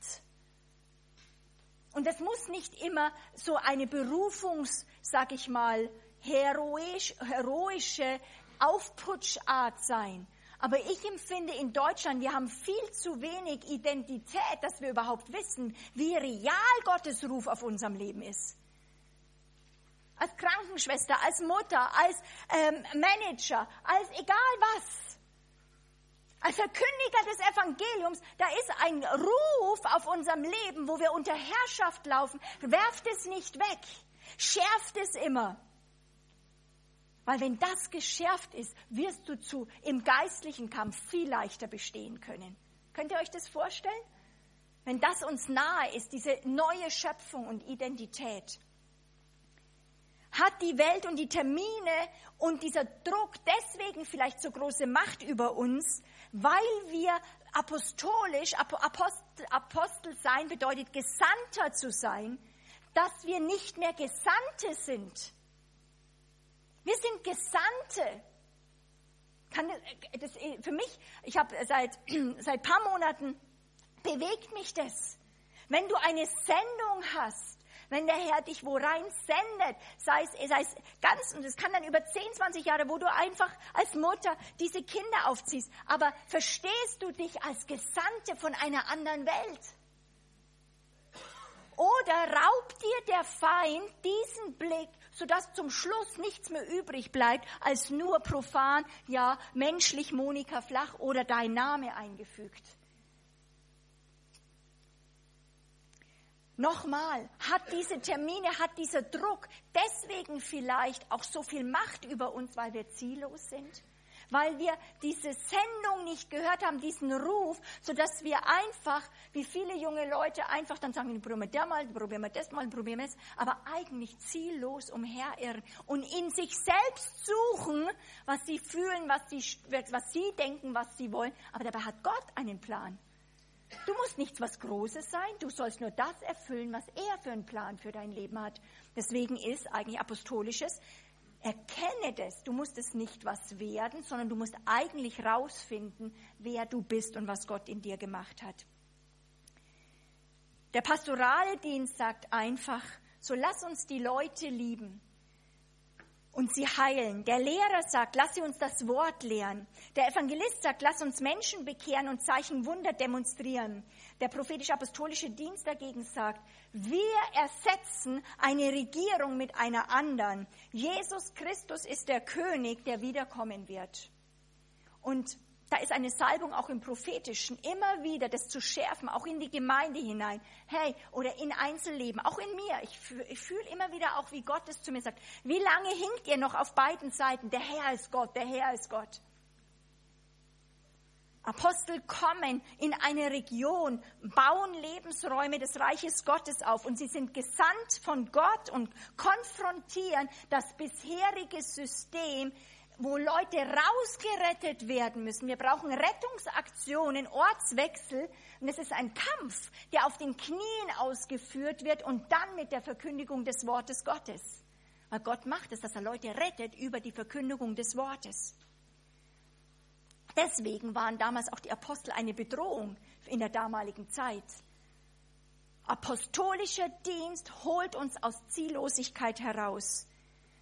Und das muss nicht immer so eine Berufungs, sag ich mal, heroisch, heroische Aufputschart sein. Aber ich empfinde in Deutschland, wir haben viel zu wenig Identität, dass wir überhaupt wissen, wie real Gottes Ruf auf unserem Leben ist als Krankenschwester, als Mutter, als ähm, Manager, als egal was. Als Verkündiger des Evangeliums, da ist ein Ruf auf unserem Leben, wo wir unter Herrschaft laufen. Werft es nicht weg. Schärft es immer. Weil wenn das geschärft ist, wirst du zu im geistlichen Kampf viel leichter bestehen können. Könnt ihr euch das vorstellen? Wenn das uns nahe ist, diese neue Schöpfung und Identität hat die Welt und die Termine und dieser Druck deswegen vielleicht so große Macht über uns, weil wir apostolisch, Apostel, Apostel sein bedeutet Gesandter zu sein, dass wir nicht mehr Gesandte sind. Wir sind Gesandte. Kann das, für mich, ich habe seit seit paar Monaten bewegt mich das. Wenn du eine Sendung hast, wenn der Herr dich wo rein sendet, sei es, sei es ganz, und es kann dann über 10, 20 Jahre, wo du einfach als Mutter diese Kinder aufziehst, aber verstehst du dich als Gesandte von einer anderen Welt? Oder raubt dir der Feind diesen Blick, sodass zum Schluss nichts mehr übrig bleibt, als nur profan, ja, menschlich Monika Flach oder dein Name eingefügt? Nochmal, hat diese Termine, hat dieser Druck deswegen vielleicht auch so viel Macht über uns, weil wir ziellos sind? weil wir diese Sendung nicht gehört haben, diesen Ruf, so dass wir einfach, wie viele junge Leute, einfach dann sagen, probieren wir das mal, probieren wir das mal, probieren wir das, aber eigentlich ziellos umherirren und in sich selbst suchen, was sie fühlen, was sie, was sie denken, was sie wollen. Aber dabei hat Gott einen Plan. Du musst nichts was Großes sein, du sollst nur das erfüllen, was er für einen Plan für dein Leben hat. Deswegen ist eigentlich apostolisches, erkenne das. Du musst es nicht was werden, sondern du musst eigentlich rausfinden, wer du bist und was Gott in dir gemacht hat. Der pastorale Dienst sagt einfach, so lass uns die Leute lieben und sie heilen. Der Lehrer sagt, lass sie uns das Wort lehren. Der Evangelist sagt, lass uns Menschen bekehren und Zeichen Wunder demonstrieren. Der prophetisch-apostolische Dienst dagegen sagt, wir ersetzen eine Regierung mit einer anderen. Jesus Christus ist der König, der wiederkommen wird. Und da ist eine Salbung auch im Prophetischen, immer wieder das zu schärfen, auch in die Gemeinde hinein. Hey, oder in Einzelleben, auch in mir. Ich, ich fühle immer wieder auch, wie Gott es zu mir sagt. Wie lange hinkt ihr noch auf beiden Seiten? Der Herr ist Gott, der Herr ist Gott. Apostel kommen in eine Region, bauen Lebensräume des Reiches Gottes auf und sie sind gesandt von Gott und konfrontieren das bisherige System wo Leute rausgerettet werden müssen. Wir brauchen Rettungsaktionen, Ortswechsel. Und es ist ein Kampf, der auf den Knien ausgeführt wird und dann mit der Verkündigung des Wortes Gottes. Weil Gott macht es, dass er Leute rettet über die Verkündigung des Wortes. Deswegen waren damals auch die Apostel eine Bedrohung in der damaligen Zeit. Apostolischer Dienst holt uns aus Ziellosigkeit heraus.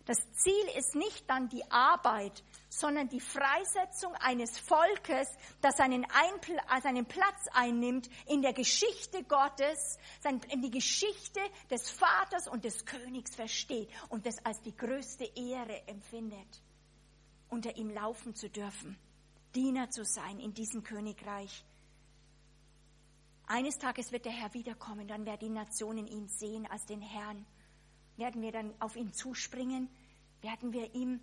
Das Ziel ist nicht dann die Arbeit, sondern die Freisetzung eines Volkes, das seinen, Einpl seinen Platz einnimmt in der Geschichte Gottes, in die Geschichte des Vaters und des Königs versteht und das als die größte Ehre empfindet, unter ihm laufen zu dürfen, Diener zu sein in diesem Königreich. Eines Tages wird der Herr wiederkommen, dann werden die Nationen ihn sehen als den Herrn. Werden wir dann auf ihn zuspringen? Werden wir ihm,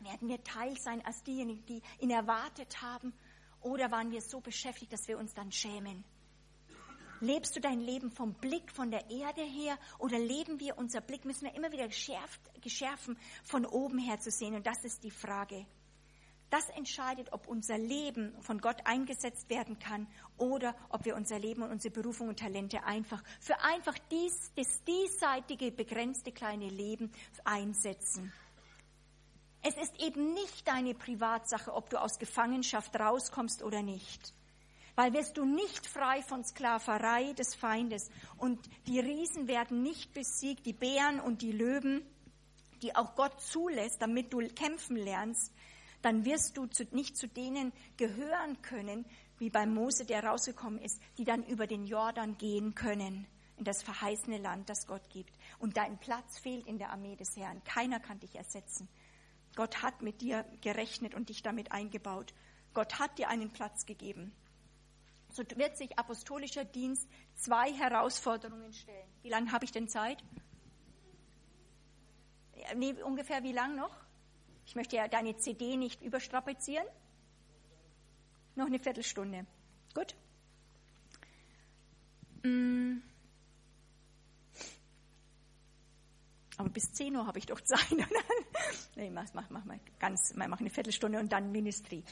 werden wir Teil sein als diejenigen, die ihn erwartet haben? Oder waren wir so beschäftigt, dass wir uns dann schämen? Lebst du dein Leben vom Blick von der Erde her oder leben wir unser Blick, müssen wir immer wieder geschärft, geschärfen, von oben her zu sehen? Und das ist die Frage. Das entscheidet, ob unser Leben von Gott eingesetzt werden kann oder ob wir unser Leben und unsere Berufung und Talente einfach für einfach dies, das diesseitige, begrenzte kleine Leben einsetzen. Es ist eben nicht deine Privatsache, ob du aus Gefangenschaft rauskommst oder nicht. Weil wirst du nicht frei von Sklaverei des Feindes und die Riesen werden nicht besiegt, die Bären und die Löwen, die auch Gott zulässt, damit du kämpfen lernst, dann wirst du nicht zu denen gehören können, wie bei Mose, der rausgekommen ist, die dann über den Jordan gehen können in das verheißene Land, das Gott gibt. Und dein Platz fehlt in der Armee des Herrn. Keiner kann dich ersetzen. Gott hat mit dir gerechnet und dich damit eingebaut. Gott hat dir einen Platz gegeben. So wird sich apostolischer Dienst zwei Herausforderungen stellen. Wie lange habe ich denn Zeit? Nee, ungefähr wie lang noch? Ich möchte ja deine CD nicht überstrapazieren. Noch eine Viertelstunde. Gut? Mm. Aber bis 10 Uhr habe ich doch Zeit. nee, mach, mach, mach mal ganz, mach eine Viertelstunde und dann Ministry.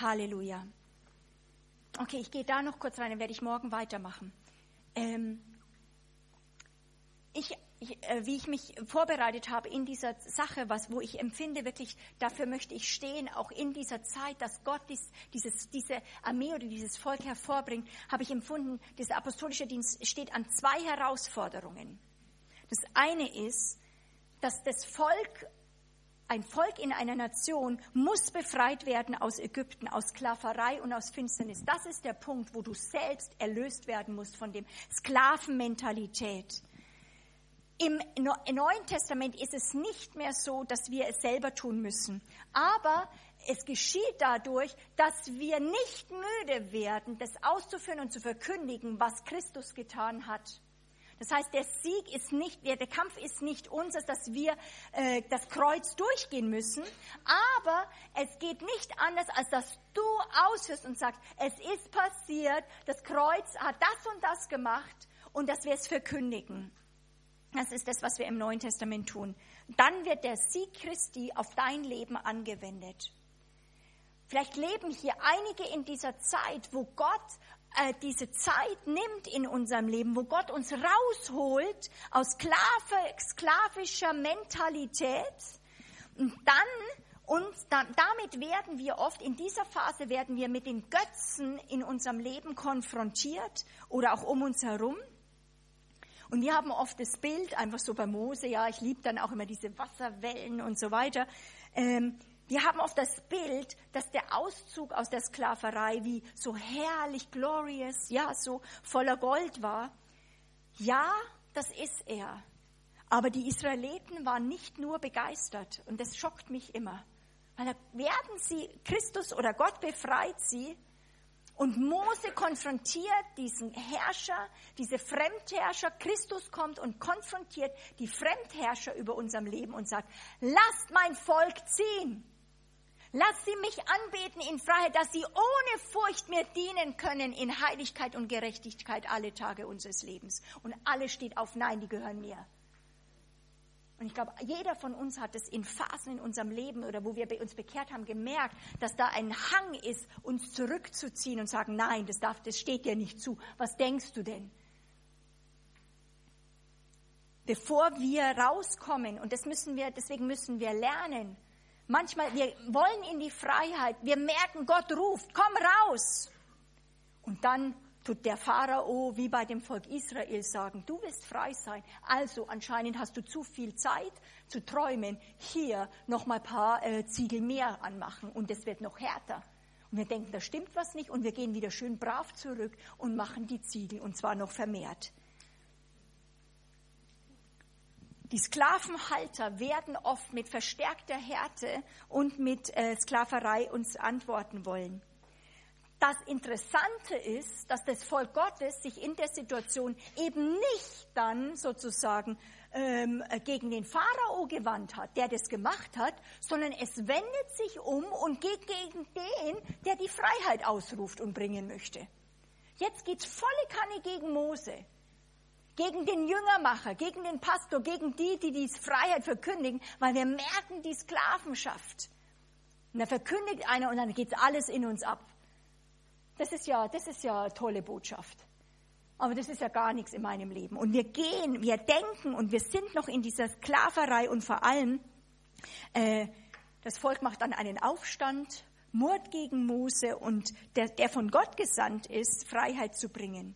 Halleluja. Okay, ich gehe da noch kurz rein, dann werde ich morgen weitermachen. Ähm, ich ich, äh, wie ich mich vorbereitet habe in dieser Sache, was, wo ich empfinde, wirklich, dafür möchte ich stehen, auch in dieser Zeit, dass Gott dies, dieses, diese Armee oder dieses Volk hervorbringt, habe ich empfunden, dieser apostolische Dienst steht an zwei Herausforderungen. Das eine ist, dass das Volk, ein Volk in einer Nation muss befreit werden aus Ägypten, aus Sklaverei und aus Finsternis. Das ist der Punkt, wo du selbst erlöst werden musst von dem Sklavenmentalität. Im Neuen Testament ist es nicht mehr so, dass wir es selber tun müssen. Aber es geschieht dadurch, dass wir nicht müde werden, das auszuführen und zu verkündigen, was Christus getan hat. Das heißt, der Sieg ist nicht, der, der Kampf ist nicht unseres, dass wir äh, das Kreuz durchgehen müssen, aber es geht nicht anders, als dass du ausführst und sagst, es ist passiert, das Kreuz hat das und das gemacht und dass wir es verkündigen. Das ist das, was wir im Neuen Testament tun. Dann wird der Sieg Christi auf dein Leben angewendet. Vielleicht leben hier einige in dieser Zeit, wo Gott äh, diese Zeit nimmt in unserem Leben, wo Gott uns rausholt aus Sklave, sklavischer Mentalität und dann uns, da, damit werden wir oft, in dieser Phase werden wir mit den Götzen in unserem Leben konfrontiert oder auch um uns herum. Und wir haben oft das Bild, einfach so bei Mose, ja, ich liebe dann auch immer diese Wasserwellen und so weiter. Ähm, wir haben oft das Bild, dass der Auszug aus der Sklaverei wie so herrlich, glorious, ja, so voller Gold war. Ja, das ist er. Aber die Israeliten waren nicht nur begeistert und das schockt mich immer. Weil da werden sie, Christus oder Gott befreit sie und Mose konfrontiert diesen Herrscher, diese Fremdherrscher. Christus kommt und konfrontiert die Fremdherrscher über unserem Leben und sagt, lasst mein Volk ziehen. Lass sie mich anbeten in Freiheit, dass sie ohne Furcht mir dienen können in Heiligkeit und Gerechtigkeit alle Tage unseres Lebens. Und alles steht auf Nein, die gehören mir. Und ich glaube, jeder von uns hat es in Phasen in unserem Leben oder wo wir uns bekehrt haben, gemerkt, dass da ein Hang ist, uns zurückzuziehen und sagen, nein, das darf, das steht dir nicht zu. Was denkst du denn? Bevor wir rauskommen, und das müssen wir, deswegen müssen wir lernen, Manchmal, wir wollen in die Freiheit, wir merken, Gott ruft, komm raus. Und dann tut der Pharao wie bei dem Volk Israel sagen, du wirst frei sein. Also anscheinend hast du zu viel Zeit zu träumen. Hier noch mal ein paar äh, Ziegel mehr anmachen und es wird noch härter. Und wir denken, da stimmt was nicht und wir gehen wieder schön brav zurück und machen die Ziegel und zwar noch vermehrt. Die Sklavenhalter werden oft mit verstärkter Härte und mit äh, Sklaverei uns antworten wollen. Das Interessante ist, dass das Volk Gottes sich in der Situation eben nicht dann sozusagen ähm, gegen den Pharao gewandt hat, der das gemacht hat, sondern es wendet sich um und geht gegen den, der die Freiheit ausruft und bringen möchte. Jetzt geht's volle Kanne gegen Mose gegen den Jüngermacher, gegen den Pastor, gegen die, die die Freiheit verkündigen, weil wir merken die Sklavenschaft. Und da verkündigt einer und dann geht alles in uns ab. Das ist ja, das ist ja eine tolle Botschaft. Aber das ist ja gar nichts in meinem Leben. Und wir gehen, wir denken und wir sind noch in dieser Sklaverei und vor allem, äh, das Volk macht dann einen Aufstand, Mord gegen Mose und der, der von Gott gesandt ist, Freiheit zu bringen.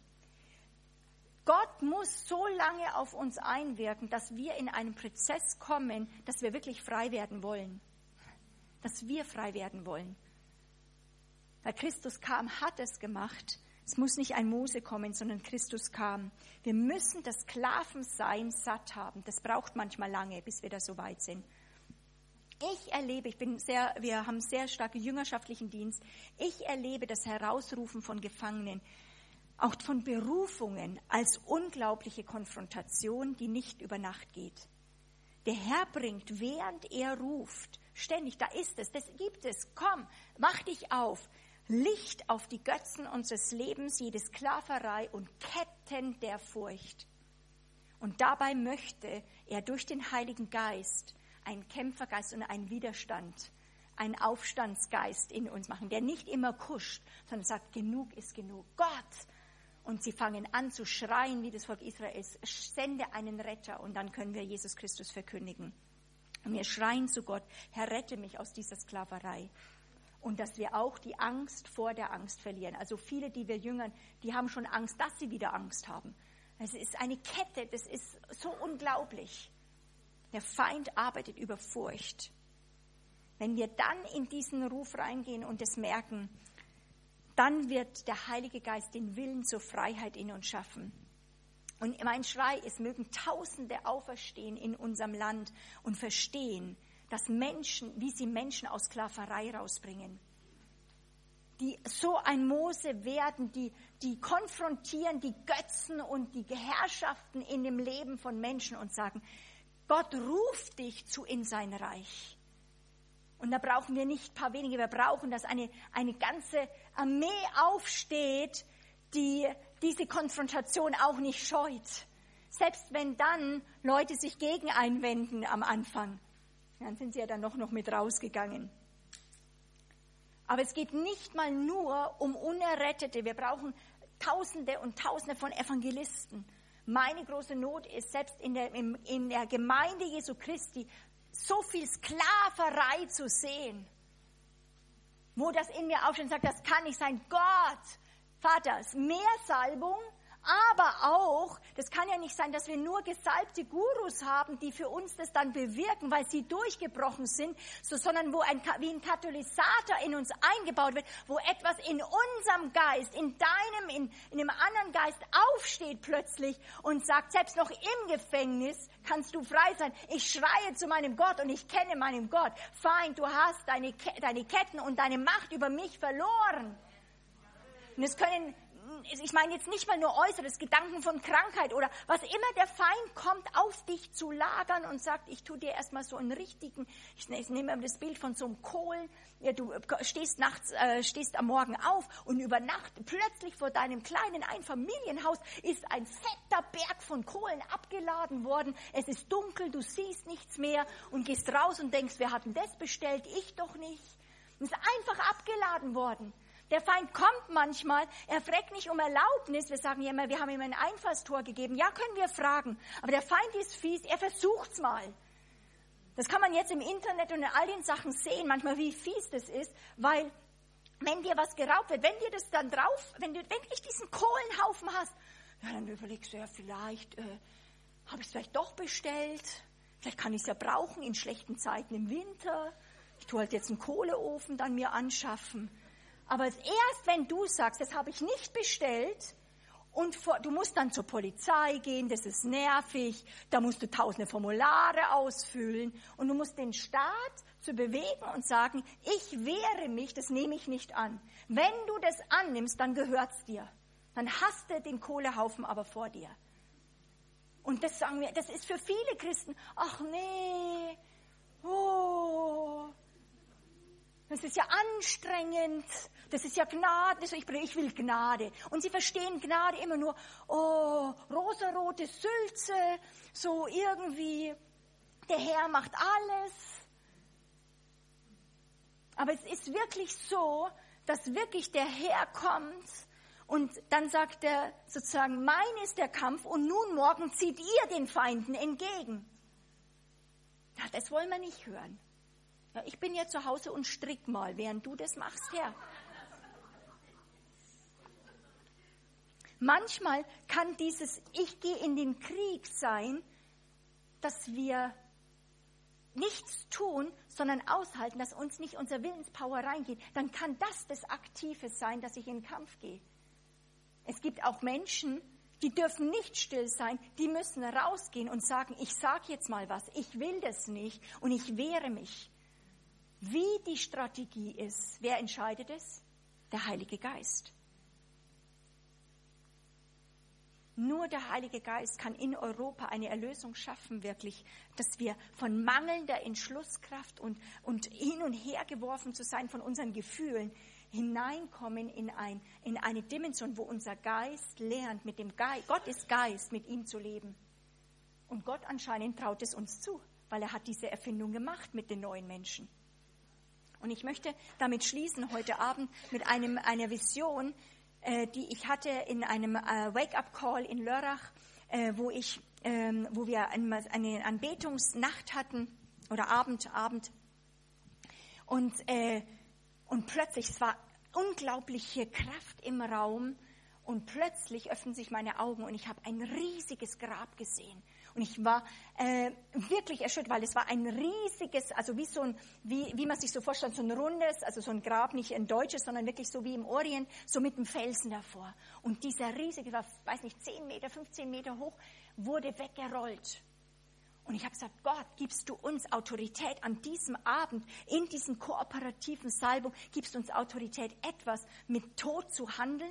Gott muss so lange auf uns einwirken, dass wir in einen Prozess kommen, dass wir wirklich frei werden wollen. Dass wir frei werden wollen. Weil Christus kam, hat es gemacht. Es muss nicht ein Mose kommen, sondern Christus kam. Wir müssen das Sklavensein satt haben. Das braucht manchmal lange, bis wir da so weit sind. Ich erlebe, ich bin sehr, wir haben sehr starke jüngerschaftlichen Dienst. Ich erlebe das Herausrufen von Gefangenen auch von Berufungen als unglaubliche Konfrontation, die nicht über Nacht geht. Der Herr bringt, während er ruft, ständig, da ist es, das gibt es, komm, mach dich auf, Licht auf die Götzen unseres Lebens, jede Sklaverei und Ketten der Furcht. Und dabei möchte er durch den Heiligen Geist einen Kämpfergeist und einen Widerstand, einen Aufstandsgeist in uns machen, der nicht immer kuscht, sondern sagt, genug ist genug. Gott, und sie fangen an zu schreien, wie das Volk Israels, sende einen Retter und dann können wir Jesus Christus verkündigen. Und wir schreien zu Gott, Herr, rette mich aus dieser Sklaverei. Und dass wir auch die Angst vor der Angst verlieren. Also viele, die wir jüngern, die haben schon Angst, dass sie wieder Angst haben. Es ist eine Kette, das ist so unglaublich. Der Feind arbeitet über Furcht. Wenn wir dann in diesen Ruf reingehen und es merken, dann wird der Heilige Geist den Willen zur Freiheit in uns schaffen. Und mein Schrei ist, mögen Tausende auferstehen in unserem Land und verstehen, dass Menschen, wie sie Menschen aus Sklaverei rausbringen. die so ein Mose werden, die, die konfrontieren die Götzen und die Herrschaften in dem Leben von Menschen und sagen, Gott ruft dich zu in sein Reich. Und da brauchen wir nicht ein paar wenige, wir brauchen, dass eine, eine ganze Armee aufsteht, die diese Konfrontation auch nicht scheut. Selbst wenn dann Leute sich gegen einwenden am Anfang, dann sind sie ja dann noch, noch mit rausgegangen. Aber es geht nicht mal nur um Unerrettete. Wir brauchen Tausende und Tausende von Evangelisten. Meine große Not ist, selbst in der, in der Gemeinde Jesu Christi so viel Sklaverei zu sehen, wo das in mir aufsteht und sagt, das kann nicht sein. Gott, Vater, mehr Salbung, aber auch, das kann ja nicht sein, dass wir nur gesalbte Gurus haben, die für uns das dann bewirken, weil sie durchgebrochen sind, so, sondern wo ein, wie ein Katalysator in uns eingebaut wird, wo etwas in unserem Geist, in deinem, in, in dem anderen Geist aufsteht plötzlich und sagt, selbst noch im Gefängnis kannst du frei sein. Ich schreie zu meinem Gott und ich kenne meinen Gott. Feind, du hast deine, deine Ketten und deine Macht über mich verloren. Und es können ich meine jetzt nicht mal nur äußeres, Gedanken von Krankheit oder was immer der Feind kommt, auf dich zu lagern und sagt, ich tue dir erstmal so einen richtigen, ich nehme das Bild von so einem Kohlen, ja, du stehst nachts, äh, stehst am Morgen auf und über Nacht plötzlich vor deinem kleinen Einfamilienhaus ist ein fetter Berg von Kohlen abgeladen worden. Es ist dunkel, du siehst nichts mehr und gehst raus und denkst, wer hat denn das bestellt? Ich doch nicht. Es ist einfach abgeladen worden. Der Feind kommt manchmal, er fragt nicht um Erlaubnis. Wir sagen ja immer, wir haben ihm ein Einfallstor gegeben. Ja, können wir fragen. Aber der Feind ist fies, er versucht's mal. Das kann man jetzt im Internet und in all den Sachen sehen, manchmal wie fies das ist, weil wenn dir was geraubt wird, wenn dir das dann drauf, wenn du wirklich diesen Kohlenhaufen hast, ja, dann überlegst du ja vielleicht, äh, habe ich es vielleicht doch bestellt? Vielleicht kann ich es ja brauchen in schlechten Zeiten im Winter. Ich tue halt jetzt einen Kohleofen dann mir anschaffen. Aber erst wenn du sagst, das habe ich nicht bestellt, und du musst dann zur Polizei gehen, das ist nervig, da musst du tausende Formulare ausfüllen und du musst den Staat zu bewegen und sagen, ich wehre mich, das nehme ich nicht an. Wenn du das annimmst, dann gehört's dir. Dann hast du den Kohlehaufen aber vor dir. Und das sagen wir, das ist für viele Christen, ach nee, oh, das ist ja anstrengend. Das ist ja Gnade. Ich will Gnade. Und sie verstehen Gnade immer nur, oh, rosarote Sülze, so irgendwie, der Herr macht alles. Aber es ist wirklich so, dass wirklich der Herr kommt und dann sagt er sozusagen, mein ist der Kampf und nun morgen zieht ihr den Feinden entgegen. Ja, das wollen wir nicht hören. Ja, ich bin ja zu Hause und strick mal, während du das machst, Herr. Manchmal kann dieses Ich gehe in den Krieg sein, dass wir nichts tun, sondern aushalten, dass uns nicht unser Willenspower reingeht. Dann kann das das Aktive sein, dass ich in den Kampf gehe. Es gibt auch Menschen, die dürfen nicht still sein, die müssen rausgehen und sagen, ich sage jetzt mal was, ich will das nicht und ich wehre mich. Wie die Strategie ist, wer entscheidet es? Der Heilige Geist. Nur der Heilige Geist kann in Europa eine Erlösung schaffen, wirklich, dass wir von mangelnder Entschlusskraft und, und hin und her geworfen zu sein von unseren Gefühlen hineinkommen in, ein, in eine Dimension, wo unser Geist lernt, mit dem Geist, Gott ist Geist, mit ihm zu leben. Und Gott anscheinend traut es uns zu, weil er hat diese Erfindung gemacht mit den neuen Menschen. Und ich möchte damit schließen heute Abend mit einem, einer Vision, die ich hatte in einem äh, Wake-up-Call in Lörrach, äh, wo, ich, ähm, wo wir eine, eine Anbetungsnacht hatten oder Abend, Abend. Und, äh, und plötzlich, es war unglaubliche Kraft im Raum und plötzlich öffnen sich meine Augen und ich habe ein riesiges Grab gesehen. Und ich war äh, wirklich erschüttert, weil es war ein riesiges, also wie so ein, wie, wie man sich so vorstellt, so ein rundes, also so ein Grab, nicht ein deutsches, sondern wirklich so wie im Orient, so mit einem Felsen davor. Und dieser riesige, war, weiß nicht, 10 Meter, 15 Meter hoch, wurde weggerollt. Und ich habe gesagt, Gott, gibst du uns Autorität an diesem Abend, in diesem kooperativen Salbung, gibst du uns Autorität, etwas mit Tod zu handeln?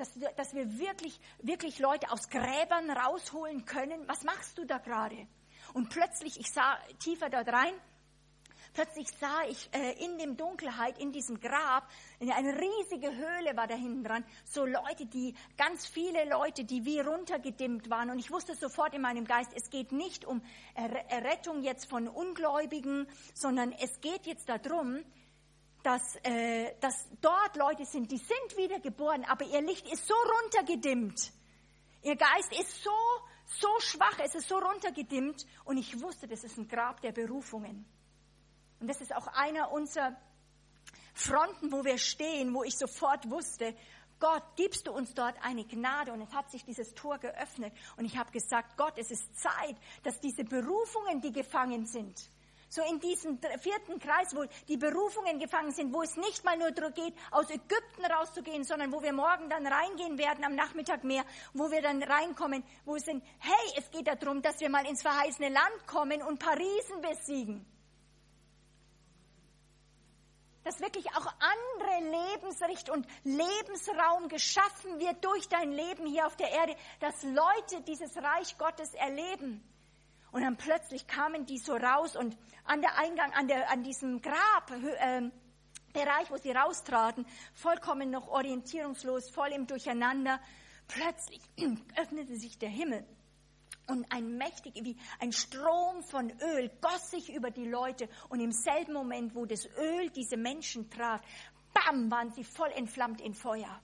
Dass, dass wir wirklich, wirklich Leute aus Gräbern rausholen können? Was machst du da gerade? Und plötzlich, ich sah tiefer dort rein, Plötzlich sah ich äh, in dem Dunkelheit, in diesem Grab, eine riesige Höhle war da hinten dran, so Leute, die, ganz viele Leute, die wie runtergedimmt waren. Und ich wusste sofort in meinem Geist, es geht nicht um Errettung jetzt von Ungläubigen, sondern es geht jetzt darum, dass, äh, dass dort Leute sind, die sind wiedergeboren, aber ihr Licht ist so runtergedimmt. Ihr Geist ist so, so schwach, es ist so runtergedimmt. Und ich wusste, das ist ein Grab der Berufungen. Und das ist auch einer unserer Fronten, wo wir stehen, wo ich sofort wusste, Gott, gibst du uns dort eine Gnade? Und es hat sich dieses Tor geöffnet. Und ich habe gesagt, Gott, es ist Zeit, dass diese Berufungen, die gefangen sind, so in diesem vierten Kreis, wo die Berufungen gefangen sind, wo es nicht mal nur darum geht, aus Ägypten rauszugehen, sondern wo wir morgen dann reingehen werden, am Nachmittag mehr, wo wir dann reinkommen, wo es sind, hey, es geht darum, dass wir mal ins verheißene Land kommen und Parisen besiegen dass wirklich auch andere Lebensricht und Lebensraum geschaffen wird durch dein Leben hier auf der Erde, dass Leute dieses Reich Gottes erleben. Und dann plötzlich kamen die so raus und an der Eingang, an, der, an diesem Grab, äh, Bereich, wo sie raustraten, vollkommen noch orientierungslos, voll im Durcheinander, plötzlich öffnete sich der Himmel und ein mächtig, wie ein Strom von Öl goss sich über die Leute. Und im selben Moment, wo das Öl diese Menschen traf, bam, waren sie voll entflammt in Feuer.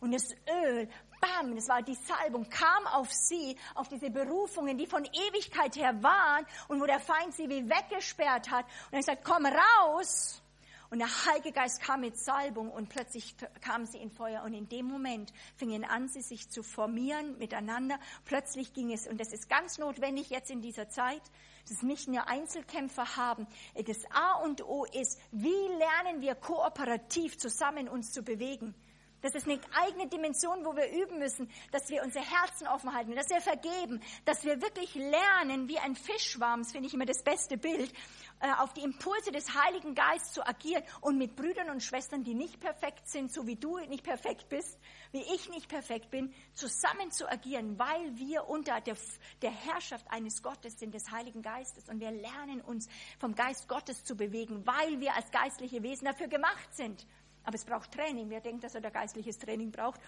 Und das Öl, bam, das war die Salbung, kam auf sie, auf diese Berufungen, die von Ewigkeit her waren und wo der Feind sie wie weggesperrt hat. Und er sagt, komm raus. Und der Heilige Geist kam mit Salbung und plötzlich kamen sie in Feuer. Und in dem Moment fingen an, sie sich zu formieren miteinander. Plötzlich ging es, und das ist ganz notwendig jetzt in dieser Zeit, dass nicht nur Einzelkämpfer haben. Das A und O ist, wie lernen wir kooperativ zusammen uns zu bewegen? Das ist eine eigene Dimension, wo wir üben müssen, dass wir unsere Herzen offen halten, dass wir vergeben, dass wir wirklich lernen, wie ein Fischschwarm, das finde ich immer das beste Bild, äh, auf die Impulse des Heiligen Geistes zu agieren und mit Brüdern und Schwestern, die nicht perfekt sind, so wie du nicht perfekt bist, wie ich nicht perfekt bin, zusammen zu agieren, weil wir unter der, der Herrschaft eines Gottes sind, des Heiligen Geistes. Und wir lernen uns vom Geist Gottes zu bewegen, weil wir als geistliche Wesen dafür gemacht sind. Aber es braucht Training. Wer denkt, dass er da geistliches Training braucht?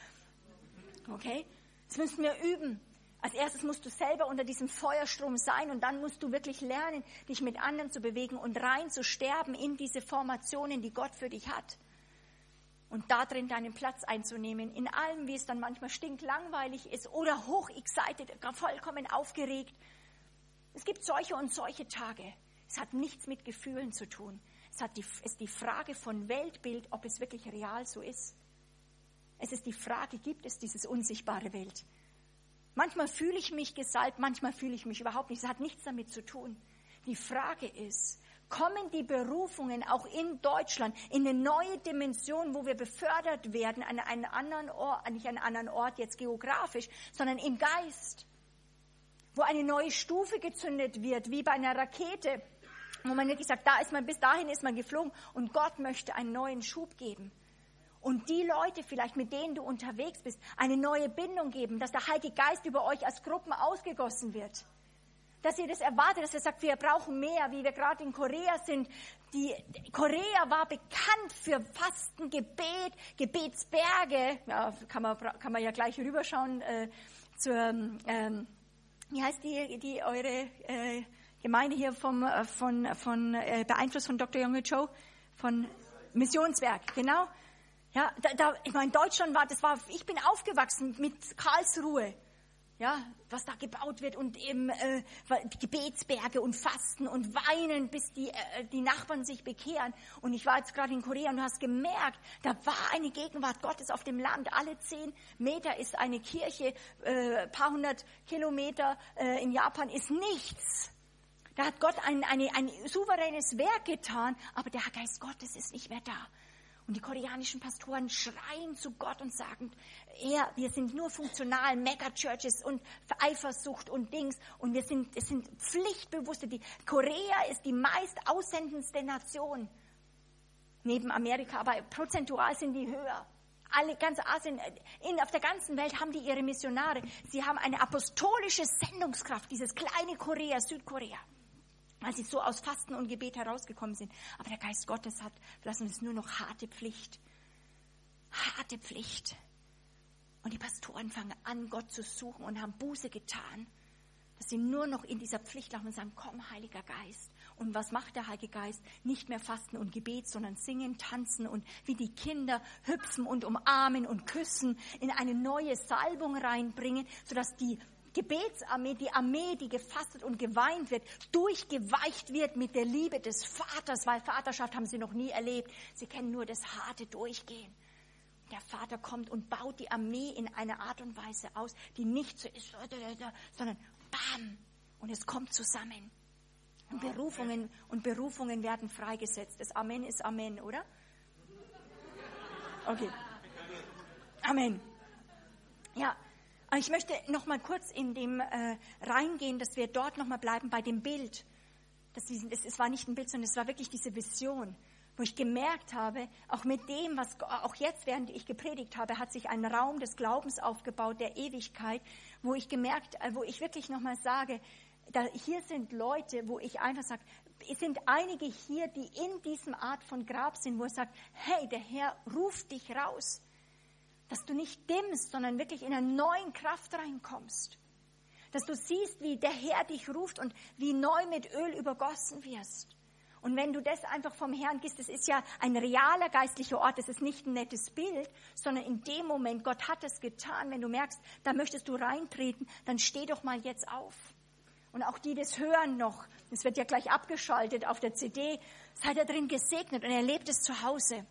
Okay? Das müssen wir üben. Als erstes musst du selber unter diesem Feuerstrom sein und dann musst du wirklich lernen, dich mit anderen zu bewegen und rein zu sterben in diese Formationen, die Gott für dich hat. Und da drin deinen Platz einzunehmen, in allem, wie es dann manchmal stinklangweilig ist oder hoch excited, vollkommen aufgeregt. Es gibt solche und solche Tage. Es hat nichts mit Gefühlen zu tun. Es ist die Frage von Weltbild, ob es wirklich real so ist. Es ist die Frage, gibt es dieses unsichtbare Welt? Manchmal fühle ich mich gesalbt, manchmal fühle ich mich überhaupt nicht. Es hat nichts damit zu tun. Die Frage ist, kommen die Berufungen auch in Deutschland in eine neue Dimension, wo wir befördert werden an einen anderen Ort, nicht an einen anderen Ort jetzt geografisch, sondern im Geist, wo eine neue Stufe gezündet wird, wie bei einer Rakete, wo man wirklich sagt, da ist man, bis dahin ist man geflogen und Gott möchte einen neuen Schub geben. Und die Leute vielleicht, mit denen du unterwegs bist, eine neue Bindung geben, dass der Heilige Geist über euch als Gruppen ausgegossen wird. Dass ihr das erwartet, dass ihr sagt, wir brauchen mehr, wie wir gerade in Korea sind. Die, Korea war bekannt für Fasten, Gebet, Gebetsberge. Ja, kann man, kann man ja gleich rüberschauen äh, zur, ähm, wie heißt die, die eure, äh, Gemeinde hier vom, äh, von, von, äh, beeinflusst von Dr. Junge Joe, von Missionswerk, genau. Ja, da, da, ich meine, Deutschland war, das war, ich bin aufgewachsen mit Karlsruhe, ja, was da gebaut wird und eben äh, Gebetsberge und Fasten und Weinen, bis die, äh, die Nachbarn sich bekehren. Und ich war jetzt gerade in Korea und du hast gemerkt, da war eine Gegenwart Gottes auf dem Land. Alle zehn Meter ist eine Kirche, äh, paar hundert Kilometer äh, in Japan ist nichts. Da hat Gott ein, eine, ein souveränes Werk getan, aber der Geist Gottes ist nicht mehr da. Und die koreanischen Pastoren schreien zu Gott und sagen, er, wir sind nur funktional, Mega-Churches und Eifersucht und Dings. Und wir sind, es sind Pflichtbewusste. Die, Korea ist die meist aussendendste Nation. Neben Amerika, aber prozentual sind die höher. Alle, ganz Asien, in, auf der ganzen Welt haben die ihre Missionare. Sie haben eine apostolische Sendungskraft, dieses kleine Korea, Südkorea weil sie so aus Fasten und Gebet herausgekommen sind. Aber der Geist Gottes hat, lassen es nur noch harte Pflicht. Harte Pflicht. Und die Pastoren fangen an, Gott zu suchen und haben Buße getan, dass sie nur noch in dieser Pflicht laufen und sagen, komm, Heiliger Geist. Und was macht der Heilige Geist? Nicht mehr Fasten und Gebet, sondern singen, tanzen und wie die Kinder hüpfen und umarmen und küssen, in eine neue Salbung reinbringen, sodass die Gebetsarmee, die Armee, die gefastet und geweint wird, durchgeweicht wird mit der Liebe des Vaters, weil Vaterschaft haben sie noch nie erlebt. Sie kennen nur das harte Durchgehen. Der Vater kommt und baut die Armee in einer Art und Weise aus, die nicht so ist, sondern bam, und es kommt zusammen. Und Berufungen, und Berufungen werden freigesetzt. Das Amen ist Amen, oder? Okay. Amen. Ja, ich möchte noch mal kurz in dem äh, reingehen, dass wir dort noch mal bleiben bei dem Bild. Das, es war nicht ein Bild, sondern es war wirklich diese Vision, wo ich gemerkt habe, auch mit dem, was auch jetzt, während ich gepredigt habe, hat sich ein Raum des Glaubens aufgebaut, der Ewigkeit, wo ich gemerkt, äh, wo ich wirklich noch mal sage, da, hier sind Leute, wo ich einfach sage, es sind einige hier, die in diesem Art von Grab sind, wo er sagt, hey, der Herr ruft dich raus dass du nicht dimmst, sondern wirklich in einer neuen Kraft reinkommst. Dass du siehst, wie der Herr dich ruft und wie neu mit Öl übergossen wirst. Und wenn du das einfach vom Herrn gehst, das ist ja ein realer geistlicher Ort, das ist nicht ein nettes Bild, sondern in dem Moment, Gott hat es getan, wenn du merkst, da möchtest du reintreten, dann steh doch mal jetzt auf. Und auch die das hören noch, es wird ja gleich abgeschaltet auf der CD, seid da drin gesegnet und erlebt es zu Hause.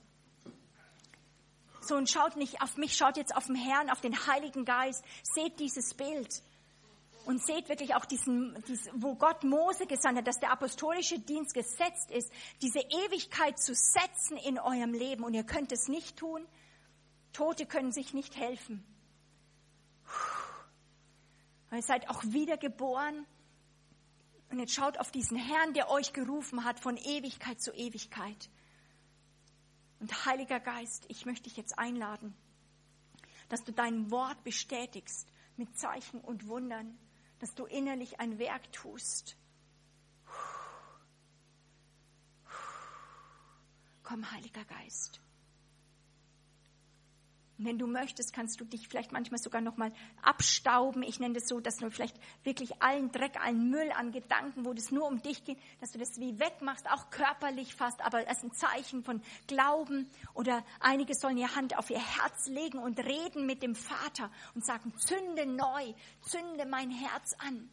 So und schaut nicht auf mich, schaut jetzt auf den Herrn, auf den Heiligen Geist. Seht dieses Bild. Und seht wirklich auch diesen, diesen, wo Gott Mose gesandt hat, dass der apostolische Dienst gesetzt ist, diese Ewigkeit zu setzen in eurem Leben. Und ihr könnt es nicht tun. Tote können sich nicht helfen. ihr seid auch wiedergeboren. Und jetzt schaut auf diesen Herrn, der euch gerufen hat von Ewigkeit zu Ewigkeit. Und Heiliger Geist, ich möchte dich jetzt einladen, dass du dein Wort bestätigst mit Zeichen und Wundern, dass du innerlich ein Werk tust. Komm, Heiliger Geist. Und wenn du möchtest, kannst du dich vielleicht manchmal sogar nochmal abstauben. Ich nenne das so, dass du vielleicht wirklich allen Dreck, allen Müll an Gedanken, wo das nur um dich geht, dass du das wie wegmachst, auch körperlich fast, aber als ein Zeichen von Glauben. Oder einige sollen ihre Hand auf ihr Herz legen und reden mit dem Vater und sagen, zünde neu, zünde mein Herz an.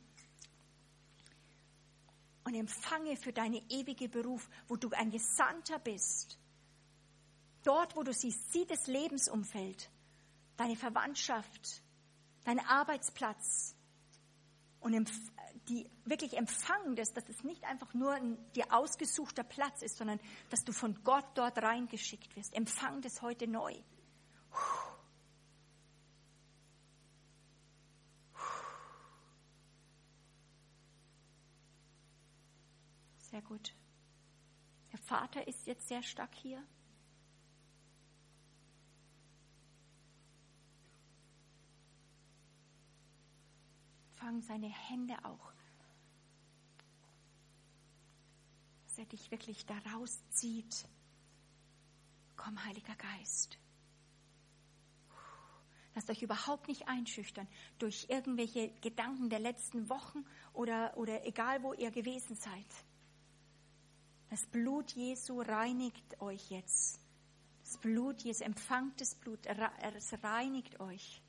Und empfange für deine ewige Beruf, wo du ein Gesandter bist Dort, wo du siehst, sieh das Lebensumfeld, deine Verwandtschaft, deinen Arbeitsplatz und die wirklich empfangen das, dass es nicht einfach nur ein dir ausgesuchter Platz ist, sondern dass du von Gott dort reingeschickt wirst. Empfang das heute neu. Sehr gut. Der Vater ist jetzt sehr stark hier. Empfangen seine Hände auch. Dass er dich wirklich daraus zieht. Komm, Heiliger Geist. Lasst euch überhaupt nicht einschüchtern durch irgendwelche Gedanken der letzten Wochen oder, oder egal wo ihr gewesen seid. Das Blut Jesu reinigt euch jetzt. Das Blut Jesu, empfangt das Blut, es reinigt euch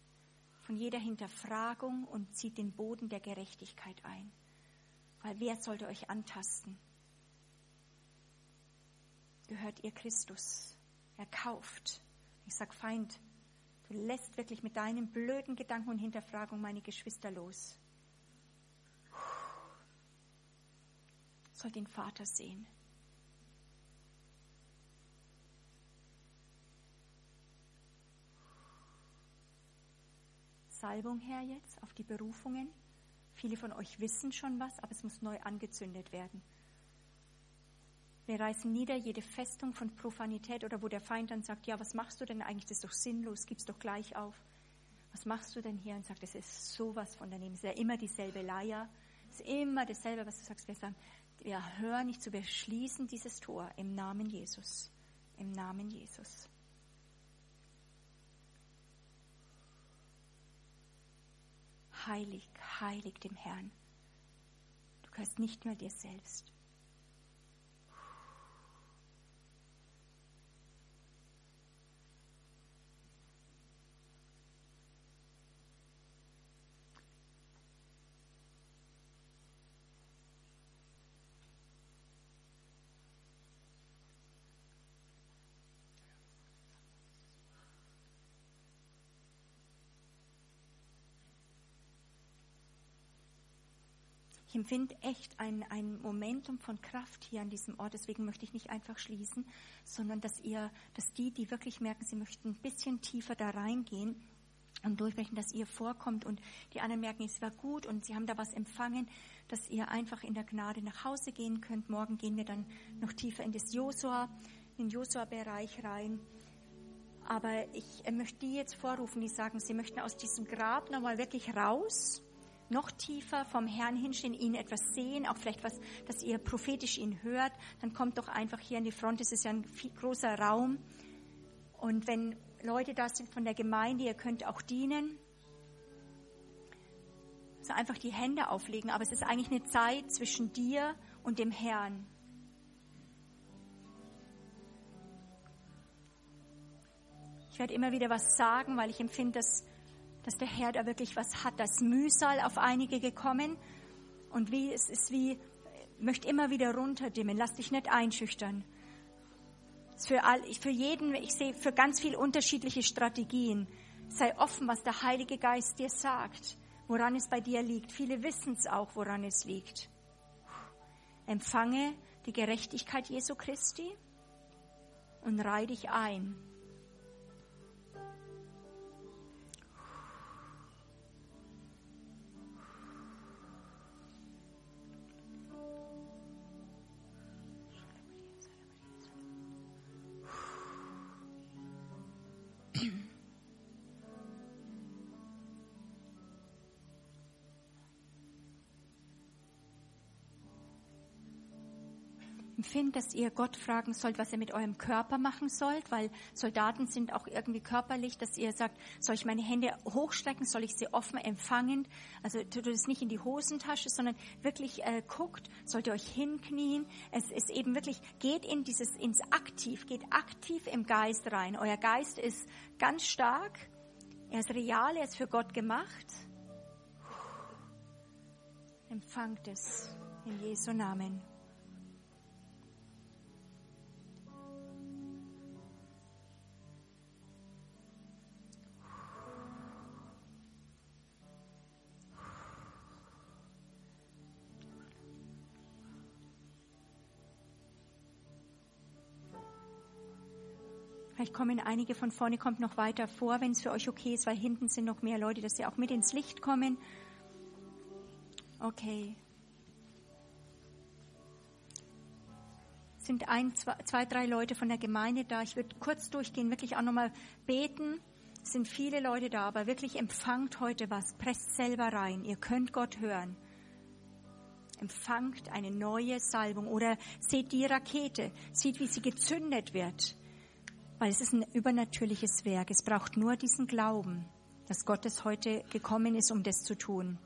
von jeder Hinterfragung und zieht den Boden der Gerechtigkeit ein. Weil wer sollte euch antasten? Gehört ihr Christus, erkauft. Ich sag Feind, du lässt wirklich mit deinen blöden Gedanken und Hinterfragungen meine Geschwister los. Soll den Vater sehen. Salbung, Herr, jetzt auf die Berufungen. Viele von euch wissen schon was, aber es muss neu angezündet werden. Wir reißen nieder jede Festung von Profanität oder wo der Feind dann sagt, ja, was machst du denn eigentlich? Das ist doch sinnlos, gib's doch gleich auf. Was machst du denn hier? Und sagt, es ist sowas von daneben. Es ist ja immer dieselbe Leier. Es ist immer dasselbe, was du sagst. Wir sagen, wir hören nicht zu, wir schließen dieses Tor im Namen Jesus. Im Namen Jesus. Heilig, heilig dem Herrn. Du gehörst nicht mehr dir selbst. Empfinde echt ein, ein Momentum von Kraft hier an diesem Ort. Deswegen möchte ich nicht einfach schließen, sondern dass ihr, dass die, die wirklich merken, sie möchten ein bisschen tiefer da reingehen und durchbrechen, dass ihr vorkommt und die anderen merken, es war gut und sie haben da was empfangen, dass ihr einfach in der Gnade nach Hause gehen könnt. Morgen gehen wir dann noch tiefer in das Josua, in den Josua-Bereich rein. Aber ich möchte die jetzt vorrufen, die sagen, sie möchten aus diesem Grab nochmal wirklich raus noch tiefer vom Herrn hinstehen, ihn etwas sehen, auch vielleicht was, dass ihr prophetisch ihn hört, dann kommt doch einfach hier an die Front. Es ist ja ein viel großer Raum. Und wenn Leute da sind von der Gemeinde, ihr könnt auch dienen. Also einfach die Hände auflegen, aber es ist eigentlich eine Zeit zwischen dir und dem Herrn. Ich werde immer wieder was sagen, weil ich empfinde, dass dass der Herr da wirklich was hat. Das Mühsal auf einige gekommen und wie es ist wie möchte immer wieder runterdimmen. Lass dich nicht einschüchtern. Für, all, für jeden, ich sehe für ganz viele unterschiedliche Strategien. Sei offen, was der Heilige Geist dir sagt, woran es bei dir liegt. Viele wissen es auch, woran es liegt. Empfange die Gerechtigkeit Jesu Christi und reih dich ein empfinde, dass ihr Gott fragen sollt, was ihr mit eurem Körper machen sollt, weil Soldaten sind auch irgendwie körperlich, dass ihr sagt, soll ich meine Hände hochstrecken, soll ich sie offen empfangen? Also tut es nicht in die Hosentasche, sondern wirklich äh, guckt, sollt ihr euch hinknien. Es ist eben wirklich, geht in dieses, ins Aktiv, geht aktiv im Geist rein. Euer Geist ist ganz stark, er ist real, er ist für Gott gemacht. Empfangt es in Jesu Namen. Kommen einige von vorne, kommt noch weiter vor, wenn es für euch okay ist, weil hinten sind noch mehr Leute, dass sie auch mit ins Licht kommen. Okay. Sind ein, zwei, zwei, drei Leute von der Gemeinde da. Ich würde kurz durchgehen, wirklich auch nochmal beten. Es sind viele Leute da, aber wirklich empfangt heute was. Presst selber rein. Ihr könnt Gott hören. Empfangt eine neue Salbung oder seht die Rakete, seht, wie sie gezündet wird weil es ist ein übernatürliches Werk. Es braucht nur diesen Glauben, dass Gottes heute gekommen ist, um das zu tun.